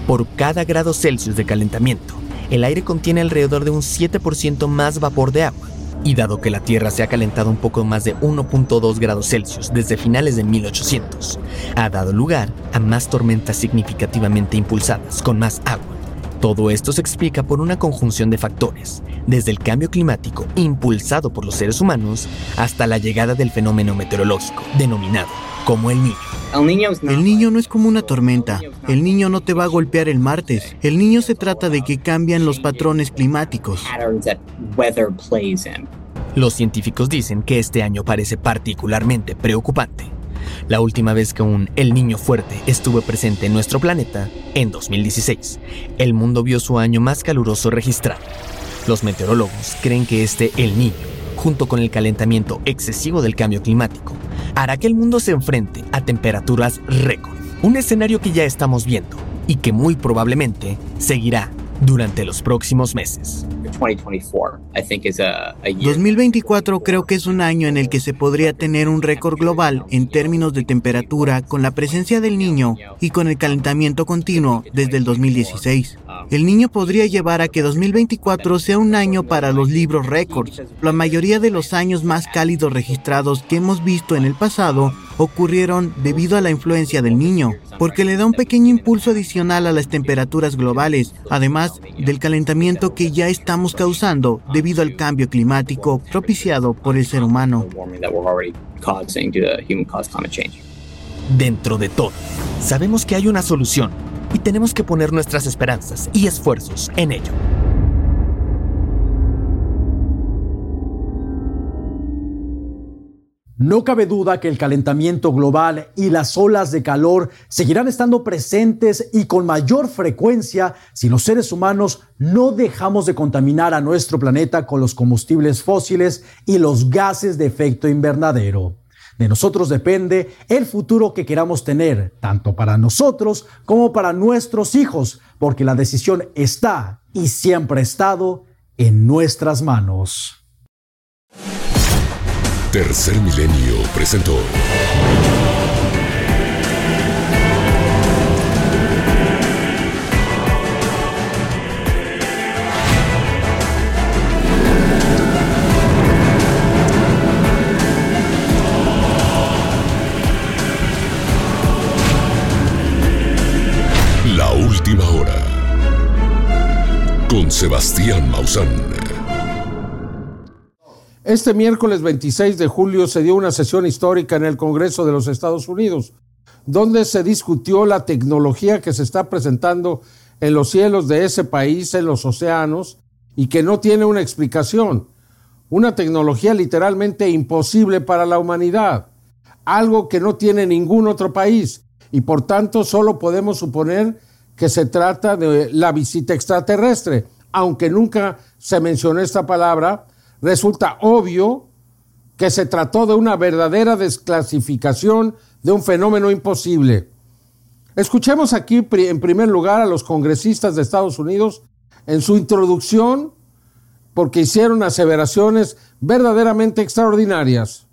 Por cada grado Celsius de calentamiento, el aire contiene alrededor de un 7% más vapor de agua, y dado que la Tierra se ha calentado un poco más de 1.2 grados Celsius desde finales de 1800, ha dado lugar a más tormentas significativamente impulsadas con más agua. Todo esto se explica por una conjunción de factores, desde el cambio climático impulsado por los seres humanos hasta la llegada del fenómeno meteorológico denominado como el niño. El niño no es como una tormenta. El niño no te va a golpear el martes. El niño se trata de que cambian los patrones climáticos. Los científicos dicen que este año parece particularmente preocupante. La última vez que un El Niño fuerte estuvo presente en nuestro planeta, en 2016, el mundo vio su año más caluroso registrado. Los meteorólogos creen que este El Niño, junto con el calentamiento excesivo del cambio climático, hará que el mundo se enfrente a temperaturas récord, un escenario que ya estamos viendo y que muy probablemente seguirá durante los próximos meses. 2024 creo que es un año en el que se podría tener un récord global en términos de temperatura con la presencia del niño y con el calentamiento continuo desde el 2016. El niño podría llevar a que 2024 sea un año para los libros récords. La mayoría de los años más cálidos registrados que hemos visto en el pasado ocurrieron debido a la influencia del niño, porque le da un pequeño impulso adicional a las temperaturas globales, además del calentamiento que ya estamos causando debido al cambio climático propiciado por el ser humano. Dentro de todo, sabemos que hay una solución y tenemos que poner nuestras esperanzas y esfuerzos en ello. No cabe duda que el calentamiento global y las olas de calor seguirán estando presentes y con mayor frecuencia si los seres humanos no dejamos de contaminar a nuestro planeta con los combustibles fósiles y los gases de efecto invernadero. De nosotros depende el futuro que queramos tener, tanto para nosotros como para nuestros hijos, porque la decisión está y siempre ha estado en nuestras manos. Tercer Milenio presentó. La última hora. Con Sebastián Maussan. Este miércoles 26 de julio se dio una sesión histórica en el Congreso de los Estados Unidos, donde se discutió la tecnología que se está presentando en los cielos de ese país, en los océanos, y que no tiene una explicación. Una tecnología literalmente imposible para la humanidad, algo que no tiene ningún otro país, y por tanto solo podemos suponer que se trata de la visita extraterrestre, aunque nunca se mencionó esta palabra, resulta obvio que se trató de una verdadera desclasificación de un fenómeno imposible. Escuchemos aquí en primer lugar a los congresistas de Estados Unidos en su introducción porque hicieron aseveraciones verdaderamente extraordinarias.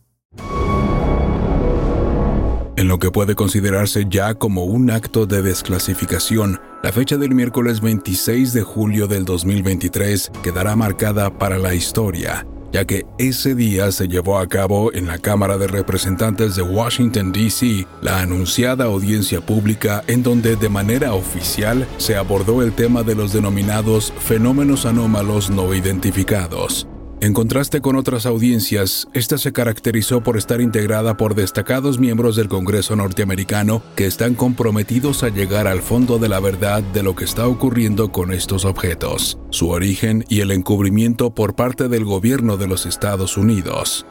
En lo que puede considerarse ya como un acto de desclasificación, la fecha del miércoles 26 de julio del 2023 quedará marcada para la historia, ya que ese día se llevó a cabo en la Cámara de Representantes de Washington, D.C., la anunciada audiencia pública en donde de manera oficial se abordó el tema de los denominados fenómenos anómalos no identificados. En contraste con otras audiencias, esta se caracterizó por estar integrada por destacados miembros del Congreso norteamericano que están comprometidos a llegar al fondo de la verdad de lo que está ocurriendo con estos objetos, su origen y el encubrimiento por parte del gobierno de los Estados Unidos.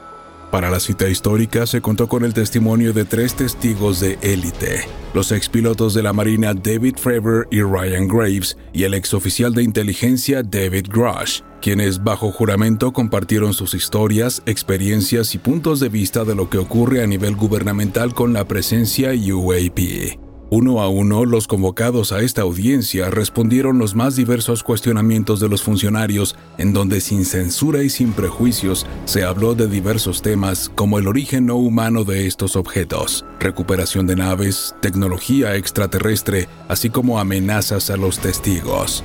Para la cita histórica se contó con el testimonio de tres testigos de élite, los expilotos de la Marina David Fravor y Ryan Graves y el exoficial de inteligencia David Grush, quienes bajo juramento compartieron sus historias, experiencias y puntos de vista de lo que ocurre a nivel gubernamental con la presencia UAP. Uno a uno, los convocados a esta audiencia respondieron los más diversos cuestionamientos de los funcionarios, en donde sin censura y sin prejuicios se habló de diversos temas como el origen no humano de estos objetos, recuperación de naves, tecnología extraterrestre, así como amenazas a los testigos.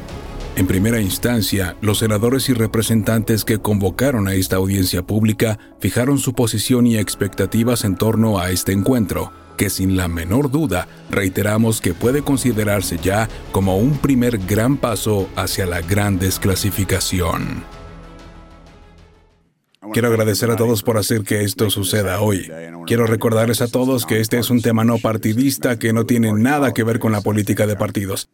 En primera instancia, los senadores y representantes que convocaron a esta audiencia pública fijaron su posición y expectativas en torno a este encuentro, que sin la menor duda reiteramos que puede considerarse ya como un primer gran paso hacia la gran desclasificación. Quiero agradecer a todos por hacer que esto suceda hoy. Quiero recordarles a todos que este es un tema no partidista que no tiene nada que ver con la política de partidos.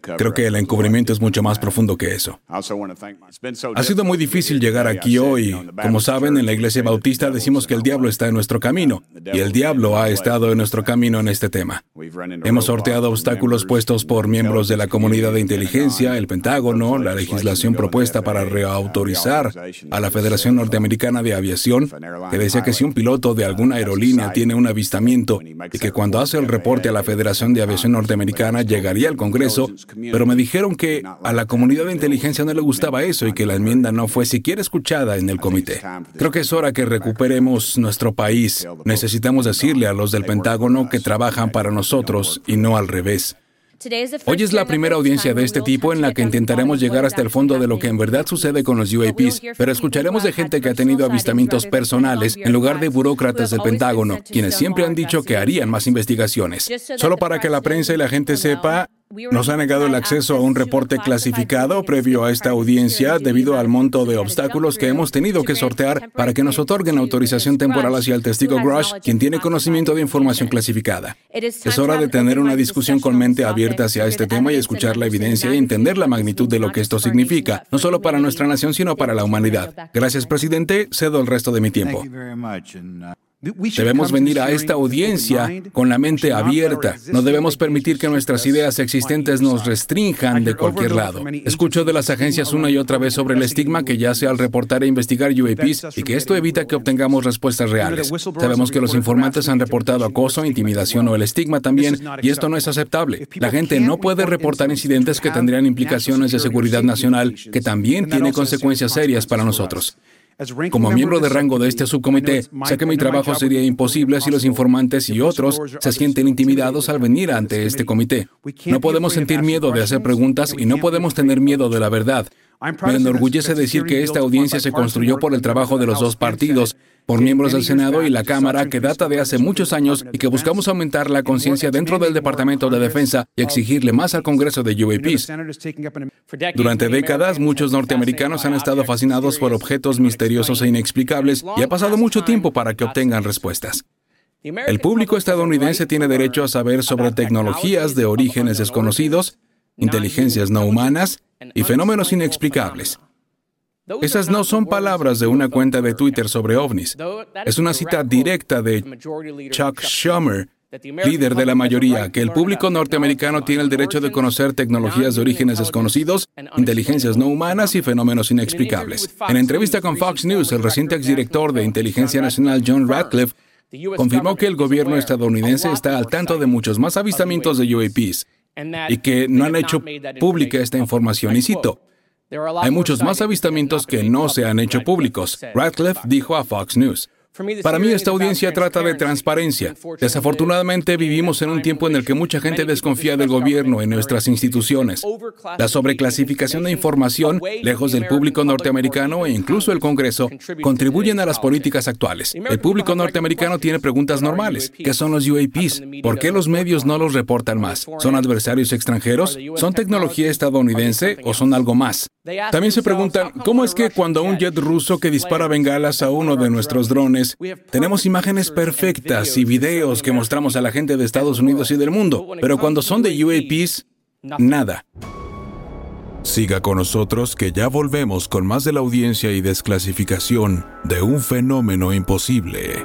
Creo que el encubrimiento es mucho más profundo que eso. Ha sido muy difícil llegar aquí hoy. Como saben, en la Iglesia Bautista decimos que el diablo está en nuestro camino, y el diablo ha estado en nuestro camino en este tema. Hemos sorteado obstáculos puestos por miembros de la comunidad de inteligencia, el Pentágono, la legislación propuesta para reautorizar a la Federación Norteamericana de Aviación, que decía que si un piloto de alguna aerolínea tiene un avistamiento y que cuando hace el reporte a la Federación de Aviación Norteamericana llegaría al Congreso, pero me dijeron que a la comunidad de inteligencia no le gustaba eso y que la enmienda no fue siquiera escuchada en el comité. Creo que es hora que recuperemos nuestro país. Necesitamos decirle a los del Pentágono que trabajan para nosotros y no al revés. Hoy es la primera audiencia de este tipo en la que intentaremos llegar hasta el fondo de lo que en verdad sucede con los UAPs, pero escucharemos de gente que ha tenido avistamientos personales en lugar de burócratas del Pentágono, quienes siempre han dicho que harían más investigaciones. Solo para que la prensa y la gente sepa, nos ha negado el acceso a un reporte clasificado previo a esta audiencia debido al monto de obstáculos que hemos tenido que sortear para que nos otorguen autorización temporal hacia el testigo Grush, quien tiene conocimiento de información clasificada. Es hora de tener una discusión con mente abierta hacia este tema y escuchar la evidencia y entender la magnitud de lo que esto significa, no solo para nuestra nación, sino para la humanidad. Gracias, presidente. Cedo el resto de mi tiempo. Debemos venir a esta audiencia con la mente abierta. No debemos permitir que nuestras ideas existentes nos restrinjan de cualquier lado. Escucho de las agencias una y otra vez sobre el estigma que yace al reportar e investigar UAPs y que esto evita que obtengamos respuestas reales. Sabemos que los informantes han reportado acoso, intimidación o el estigma también, y esto no es aceptable. La gente no puede reportar incidentes que tendrían implicaciones de seguridad nacional, que también tiene consecuencias serias para nosotros. Como miembro de rango de este subcomité, sé que mi trabajo sería imposible si los informantes y otros se sienten intimidados al venir ante este comité. No podemos sentir miedo de hacer preguntas y no podemos tener miedo de la verdad. Me enorgullece decir que esta audiencia se construyó por el trabajo de los dos partidos, por miembros del Senado y la Cámara, que data de hace muchos años y que buscamos aumentar la conciencia dentro del Departamento de Defensa y exigirle más al Congreso de UAPs. Durante décadas, muchos norteamericanos han estado fascinados por objetos misteriosos e inexplicables y ha pasado mucho tiempo para que obtengan respuestas. El público estadounidense tiene derecho a saber sobre tecnologías de orígenes desconocidos, inteligencias no humanas y fenómenos inexplicables. Esas no son palabras de una cuenta de Twitter sobre ovnis. Es una cita directa de Chuck Schumer, líder de la mayoría, que el público norteamericano tiene el derecho de conocer tecnologías de orígenes desconocidos, inteligencias no humanas y fenómenos inexplicables. En entrevista con Fox News, el reciente exdirector de Inteligencia Nacional John Radcliffe confirmó que el gobierno estadounidense está al tanto de muchos más avistamientos de UAPs y que no han hecho pública esta información. Y cito, hay muchos más avistamientos que no se han hecho públicos, Radcliffe dijo a Fox News. Para mí esta audiencia trata de transparencia. Desafortunadamente vivimos en un tiempo en el que mucha gente desconfía del gobierno en nuestras instituciones. La sobreclasificación de información, lejos del público norteamericano e incluso el Congreso, contribuyen a las políticas actuales. El público norteamericano tiene preguntas normales. ¿Qué son los UAPs? ¿Por qué los medios no los reportan más? ¿Son adversarios extranjeros? ¿Son tecnología estadounidense o son algo más? También se preguntan, ¿cómo es que cuando un jet ruso que dispara bengalas a uno de nuestros drones, tenemos imágenes perfectas y videos que mostramos a la gente de Estados Unidos y del mundo, pero cuando son de UAPs, nada? Siga con nosotros que ya volvemos con más de la audiencia y desclasificación de un fenómeno imposible.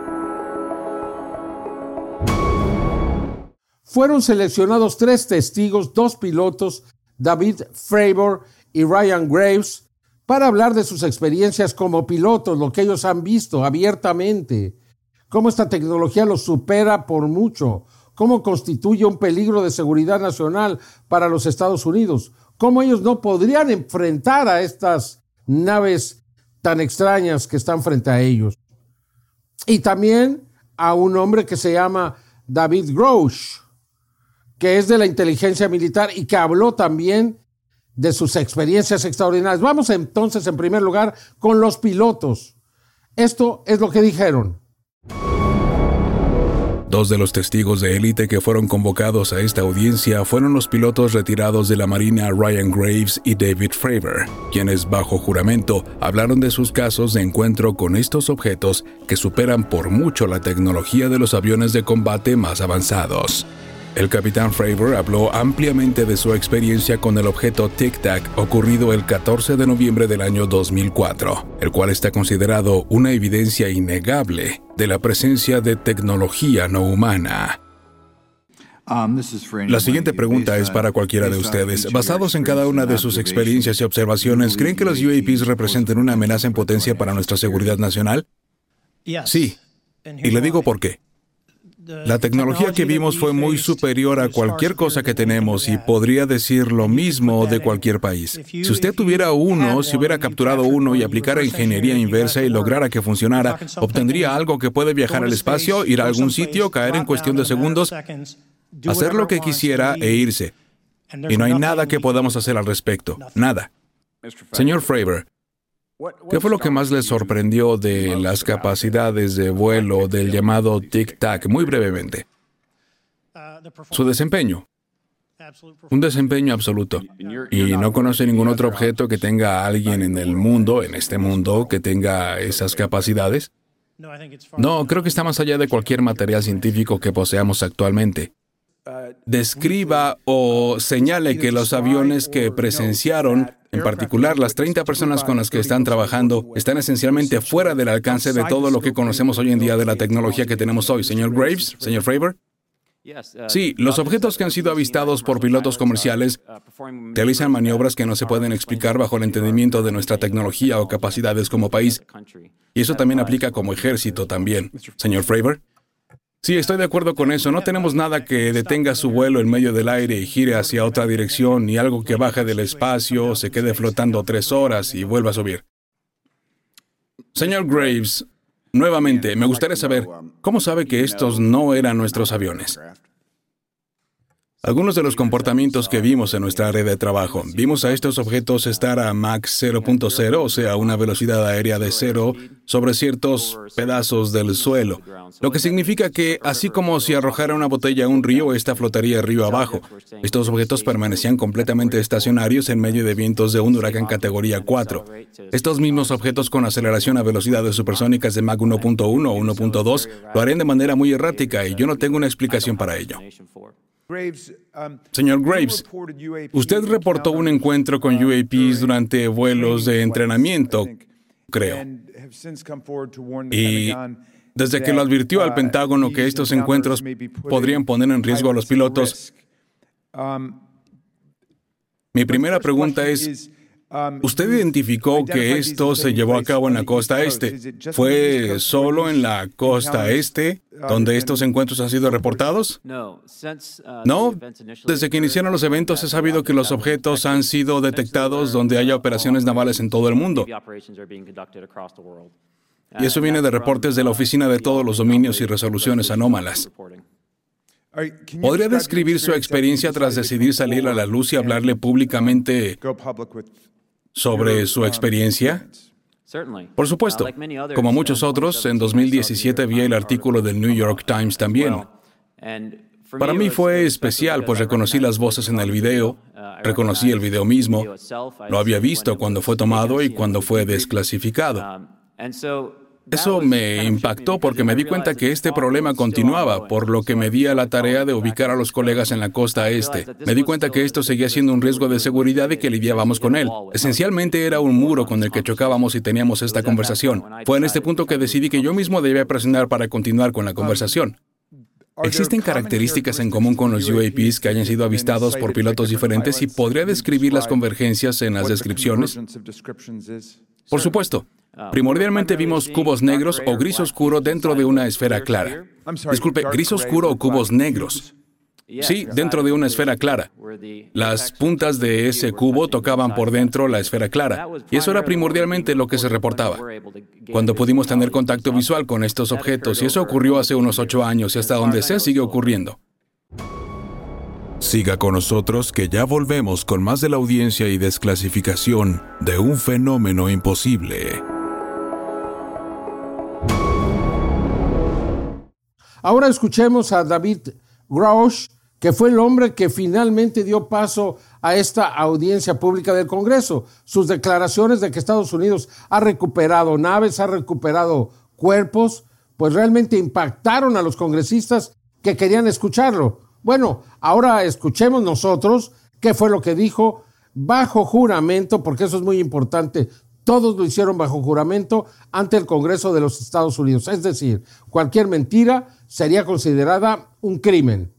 Fueron seleccionados tres testigos, dos pilotos, David Fravor y Ryan Graves para hablar de sus experiencias como pilotos, lo que ellos han visto abiertamente, cómo esta tecnología los supera por mucho, cómo constituye un peligro de seguridad nacional para los Estados Unidos, cómo ellos no podrían enfrentar a estas naves tan extrañas que están frente a ellos. Y también a un hombre que se llama David Grosh, que es de la inteligencia militar y que habló también de sus experiencias extraordinarias. Vamos entonces, en primer lugar, con los pilotos. Esto es lo que dijeron. Dos de los testigos de élite que fueron convocados a esta audiencia fueron los pilotos retirados de la Marina Ryan Graves y David Fravor, quienes bajo juramento hablaron de sus casos de encuentro con estos objetos que superan por mucho la tecnología de los aviones de combate más avanzados. El capitán Fravor habló ampliamente de su experiencia con el objeto Tic Tac ocurrido el 14 de noviembre del año 2004, el cual está considerado una evidencia innegable de la presencia de tecnología no humana. La siguiente pregunta es para cualquiera de ustedes. Basados en cada una de sus experiencias y observaciones, ¿creen que los UAPs representen una amenaza en potencia para nuestra seguridad nacional? Sí. Y le digo por qué. La tecnología que vimos fue muy superior a cualquier cosa que tenemos y podría decir lo mismo de cualquier país. Si usted tuviera uno, si hubiera capturado uno y aplicara ingeniería inversa y lograra que funcionara, obtendría algo que puede viajar al espacio, ir a algún sitio, caer en cuestión de segundos, hacer lo que quisiera e irse. Y no hay nada que podamos hacer al respecto. Nada. Señor Fravor, ¿Qué fue lo que más le sorprendió de las capacidades de vuelo del llamado tic-tac? Muy brevemente. Su desempeño. Un desempeño absoluto. Y no conoce ningún otro objeto que tenga alguien en el mundo, en este mundo, que tenga esas capacidades. No, creo que está más allá de cualquier material científico que poseamos actualmente. Describa o señale que los aviones que presenciaron en particular, las 30 personas con las que están trabajando están esencialmente fuera del alcance de todo lo que conocemos hoy en día de la tecnología que tenemos hoy. Señor Graves, señor Fravor. Sí, los objetos que han sido avistados por pilotos comerciales realizan maniobras que no se pueden explicar bajo el entendimiento de nuestra tecnología o capacidades como país. Y eso también aplica como ejército también. Señor Fravor. Sí, estoy de acuerdo con eso. No tenemos nada que detenga su vuelo en medio del aire y gire hacia otra dirección, ni algo que baje del espacio, se quede flotando tres horas y vuelva a subir. Señor Graves, nuevamente, me gustaría saber, ¿cómo sabe que estos no eran nuestros aviones? Algunos de los comportamientos que vimos en nuestra área de trabajo. Vimos a estos objetos estar a Mach 0.0, o sea, una velocidad aérea de cero sobre ciertos pedazos del suelo. Lo que significa que, así como si arrojara una botella a un río, esta flotaría río abajo. Estos objetos permanecían completamente estacionarios en medio de vientos de un huracán categoría 4. Estos mismos objetos con aceleración a velocidades supersónicas de Mach 1.1 o 1.2 lo harían de manera muy errática y yo no tengo una explicación para ello. Señor Graves, usted reportó un encuentro con UAPs durante vuelos de entrenamiento, creo. Y desde que lo advirtió al Pentágono que estos encuentros podrían poner en riesgo a los pilotos, mi primera pregunta es, ¿Usted identificó que esto se llevó a cabo en la costa este? ¿Fue solo en la costa este donde estos encuentros han sido reportados? No. Desde que iniciaron los eventos he sabido que los objetos han sido detectados donde haya operaciones navales en todo el mundo. Y eso viene de reportes de la Oficina de todos los dominios y resoluciones anómalas. ¿Podría describir su experiencia tras decidir salir a la luz y hablarle públicamente sobre su experiencia? Por supuesto. Como muchos otros, en 2017 vi el artículo del New York Times también. Para mí fue especial, pues reconocí las voces en el video, reconocí el video mismo, lo había visto cuando fue tomado y cuando fue desclasificado. Eso me impactó porque me di cuenta que este problema continuaba, por lo que me di a la tarea de ubicar a los colegas en la costa este. Me di cuenta que esto seguía siendo un riesgo de seguridad y que lidiábamos con él. Esencialmente era un muro con el que chocábamos y teníamos esta conversación. Fue en este punto que decidí que yo mismo debía presionar para continuar con la conversación. ¿Existen características en común con los UAPs que hayan sido avistados por pilotos diferentes y podría describir las convergencias en las descripciones? Por supuesto. Primordialmente vimos cubos negros o gris oscuro dentro de una esfera clara. Disculpe, gris oscuro o cubos negros. Sí, dentro de una esfera clara. Las puntas de ese cubo tocaban por dentro la esfera clara, y eso era primordialmente lo que se reportaba. Cuando pudimos tener contacto visual con estos objetos, y eso ocurrió hace unos ocho años y hasta donde se sigue ocurriendo. Siga con nosotros que ya volvemos con más de la audiencia y desclasificación de un fenómeno imposible. Ahora escuchemos a David Grosh, que fue el hombre que finalmente dio paso a esta audiencia pública del Congreso. Sus declaraciones de que Estados Unidos ha recuperado naves, ha recuperado cuerpos, pues realmente impactaron a los congresistas que querían escucharlo. Bueno, ahora escuchemos nosotros qué fue lo que dijo bajo juramento, porque eso es muy importante. Todos lo hicieron bajo juramento ante el Congreso de los Estados Unidos. Es decir, cualquier mentira sería considerada un crimen.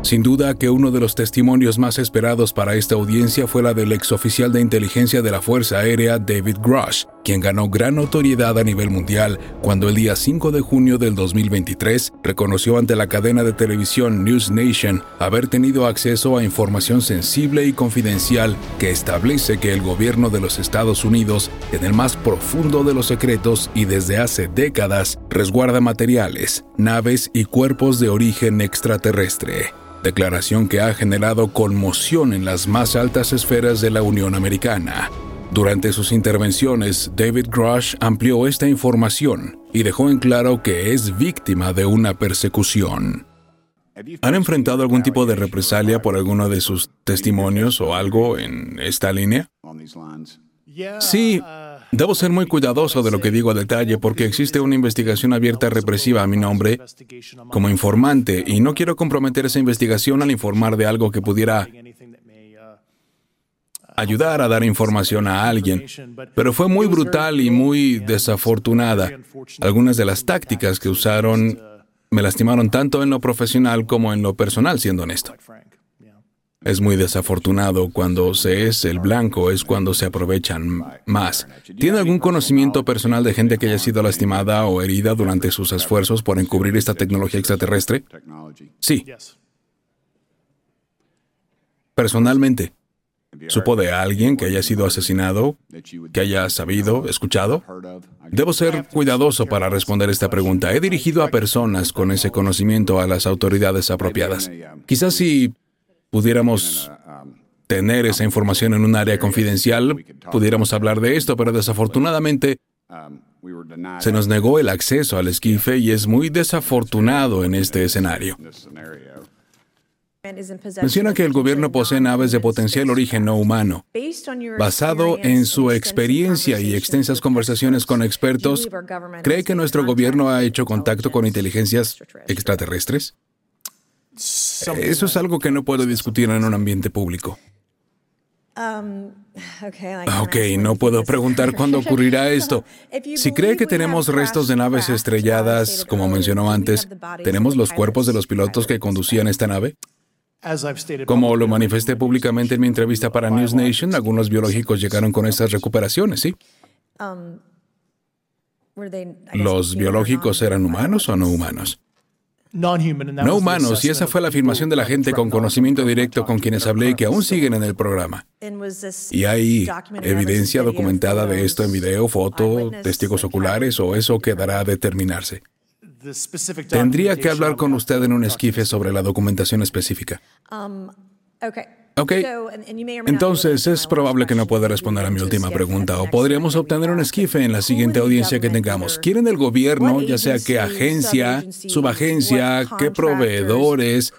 Sin duda que uno de los testimonios más esperados para esta audiencia fue la del exoficial de inteligencia de la Fuerza Aérea David Grush, quien ganó gran notoriedad a nivel mundial cuando el día 5 de junio del 2023 reconoció ante la cadena de televisión News Nation haber tenido acceso a información sensible y confidencial que establece que el gobierno de los Estados Unidos, en el más profundo de los secretos y desde hace décadas, resguarda materiales, naves y cuerpos de origen extraterrestre declaración que ha generado conmoción en las más altas esferas de la Unión Americana. Durante sus intervenciones, David Grush amplió esta información y dejó en claro que es víctima de una persecución. ¿Han enfrentado algún tipo de represalia por alguno de sus testimonios o algo en esta línea? Sí, Debo ser muy cuidadoso de lo que digo a detalle porque existe una investigación abierta represiva a mi nombre como informante y no quiero comprometer esa investigación al informar de algo que pudiera ayudar a dar información a alguien, pero fue muy brutal y muy desafortunada. Algunas de las tácticas que usaron me lastimaron tanto en lo profesional como en lo personal, siendo honesto. Es muy desafortunado cuando se es el blanco, es cuando se aprovechan más. ¿Tiene algún conocimiento personal de gente que haya sido lastimada o herida durante sus esfuerzos por encubrir esta tecnología extraterrestre? Sí. Personalmente. ¿Supo de alguien que haya sido asesinado? ¿Que haya sabido, escuchado? Debo ser cuidadoso para responder esta pregunta. He dirigido a personas con ese conocimiento a las autoridades apropiadas. Quizás si pudiéramos tener esa información en un área confidencial, pudiéramos hablar de esto, pero desafortunadamente se nos negó el acceso al esquife y es muy desafortunado en este escenario. Menciona que el gobierno posee naves de potencial origen no humano. Basado en su experiencia y extensas conversaciones con expertos, ¿cree que nuestro gobierno ha hecho contacto con inteligencias extraterrestres? Eso es algo que no puedo discutir en un ambiente público. Um, Ah, ok, no puedo preguntar cuándo ocurrirá esto. Si cree que tenemos restos de naves estrelladas, como mencionó antes, ¿tenemos los cuerpos de los pilotos que conducían esta nave? Como lo manifesté públicamente en mi entrevista para News Nation, algunos biológicos llegaron con estas recuperaciones, ¿sí? Um, ¿Los biológicos eran humanos o no humanos? No humanos, y esa fue la afirmación de la gente con conocimiento directo con quienes hablé y que aún siguen en el programa. Y hay evidencia documentada de esto en video, foto, testigos oculares o eso quedará a determinarse. Tendría que hablar con usted en un esquife sobre la documentación específica. Um, Ok, entonces es probable que no pueda responder a mi última pregunta o podríamos obtener un esquife en la siguiente audiencia que tengamos. ¿Quieren el gobierno, ya sea qué agencia, subagencia, qué proveedores?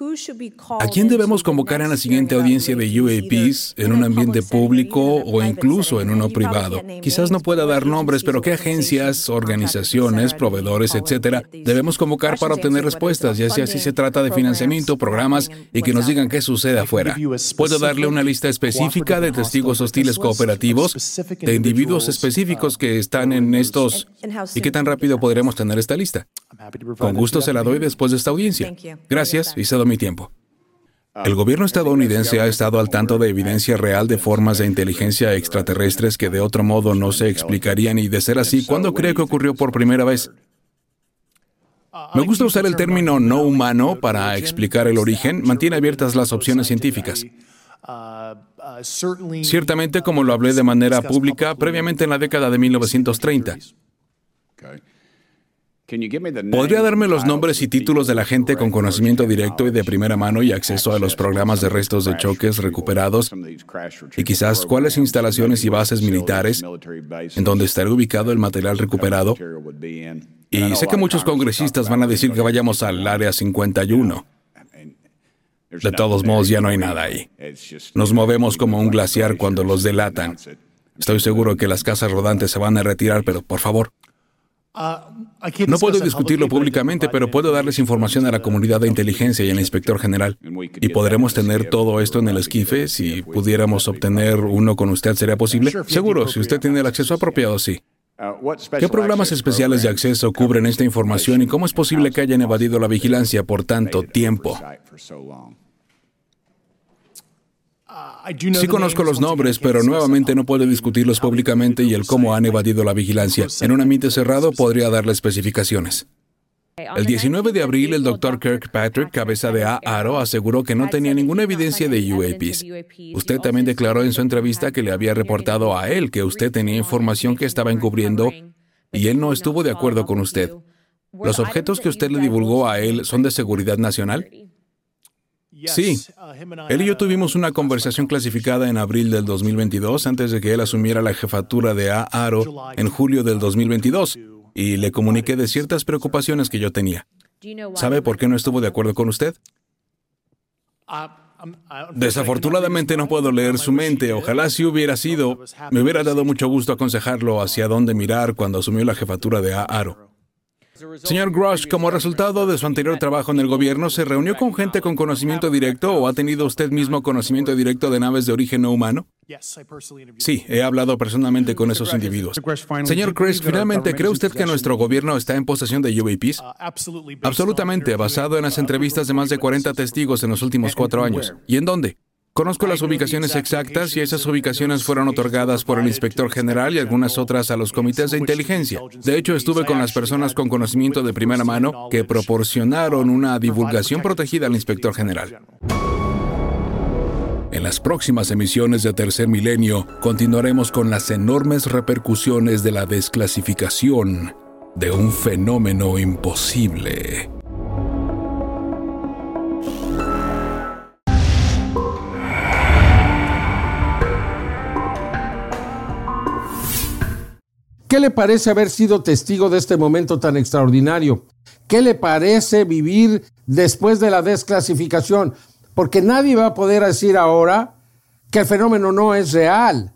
¿A quién debemos convocar en la siguiente audiencia de UAPs en un ambiente público o incluso en uno privado? Quizás no pueda dar nombres, pero qué agencias, organizaciones, proveedores, etcétera, debemos convocar para obtener respuestas, ya sea si se trata de financiamiento, programas y que nos digan qué sucede afuera. Puedo darle una lista específica de testigos hostiles cooperativos, de individuos específicos que están en estos... ¿Y qué tan rápido podremos tener esta lista? Con gusto se la doy después de esta audiencia. Gracias y cedo mi tiempo. El gobierno estadounidense ha estado al tanto de evidencia real de formas de inteligencia extraterrestres que de otro modo no se explicarían y de ser así, ¿cuándo cree que ocurrió por primera vez? Me gusta usar el término no humano para explicar el origen. Mantiene abiertas las opciones científicas. Ciertamente, como lo hablé de manera pública previamente en la década de 1930. ¿Podría darme los nombres y títulos de la gente con conocimiento directo y de primera mano y acceso a los programas de restos de choques recuperados? Y quizás cuáles instalaciones y bases militares en donde estará ubicado el material recuperado. Y sé que muchos congresistas van a decir que vayamos al Área 51. De todos modos, ya no hay nada ahí. Nos movemos como un glaciar cuando los delatan. Estoy seguro que las casas rodantes se van a retirar, pero por favor. No puedo discutirlo públicamente, pero puedo darles información a la comunidad de inteligencia y al inspector general. Y podremos tener todo esto en el esquife. Si pudiéramos obtener uno con usted, ¿sería posible? Seguro, si usted tiene el acceso apropiado, sí. ¿Qué programas especiales de acceso cubren esta información y cómo es posible que hayan evadido la vigilancia por tanto tiempo? Sí conozco los nombres, pero nuevamente no puedo discutirlos públicamente y el cómo han evadido la vigilancia. En un ambiente cerrado podría darle especificaciones. El 19 de abril, el Dr. Kirkpatrick, cabeza de AARO, aseguró que no tenía ninguna evidencia de UAPs. Usted también declaró en su entrevista que le había reportado a él que usted tenía información que estaba encubriendo y él no estuvo de acuerdo con usted. ¿Los objetos que usted le divulgó a él son de seguridad nacional? Sí. Él y yo tuvimos una conversación clasificada en abril del 2022 antes de que él asumiera la jefatura de AARO en julio del 2022 y le comuniqué de ciertas preocupaciones que yo tenía. ¿Sabe por qué no estuvo de acuerdo con usted? Desafortunadamente no puedo leer su mente. Ojalá si hubiera sido, me hubiera dado mucho gusto aconsejarlo hacia dónde mirar cuando asumió la jefatura de AARO. Señor Grush, como resultado de su anterior trabajo en el gobierno, ¿se reunió con gente con conocimiento directo o ha tenido usted mismo conocimiento directo de naves de origen no humano? Sí, he hablado personalmente con esos individuos. Señor Chris, finalmente, ¿cree usted que nuestro gobierno está en posesión de UAPs? Absolutamente, basado en las entrevistas de más de 40 testigos en los últimos cuatro años. ¿Y en dónde? Conozco las ubicaciones exactas y esas ubicaciones fueron otorgadas por el inspector general y algunas otras a los comités de inteligencia. De hecho, estuve con las personas con conocimiento de primera mano que proporcionaron una divulgación protegida al inspector general. En las próximas emisiones de Tercer Milenio continuaremos con las enormes repercusiones de la desclasificación de un fenómeno imposible. ¿Qué le parece haber sido testigo de este momento tan extraordinario? ¿Qué le parece vivir después de la desclasificación? Porque nadie va a poder decir ahora que el fenómeno no es real.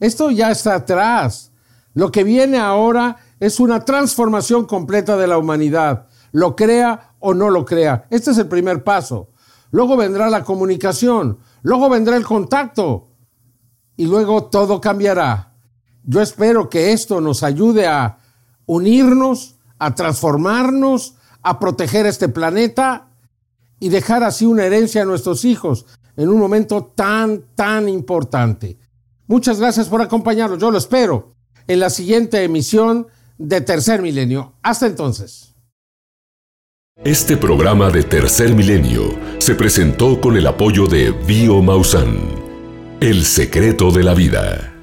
Esto ya está atrás. Lo que viene ahora es una transformación completa de la humanidad, lo crea o no lo crea. Este es el primer paso. Luego vendrá la comunicación, luego vendrá el contacto y luego todo cambiará. Yo espero que esto nos ayude a unirnos, a transformarnos, a proteger este planeta y dejar así una herencia a nuestros hijos en un momento tan, tan importante. Muchas gracias por acompañarnos. Yo lo espero en la siguiente emisión de Tercer Milenio. Hasta entonces. Este programa de Tercer Milenio se presentó con el apoyo de Bio Mausan, El secreto de la vida.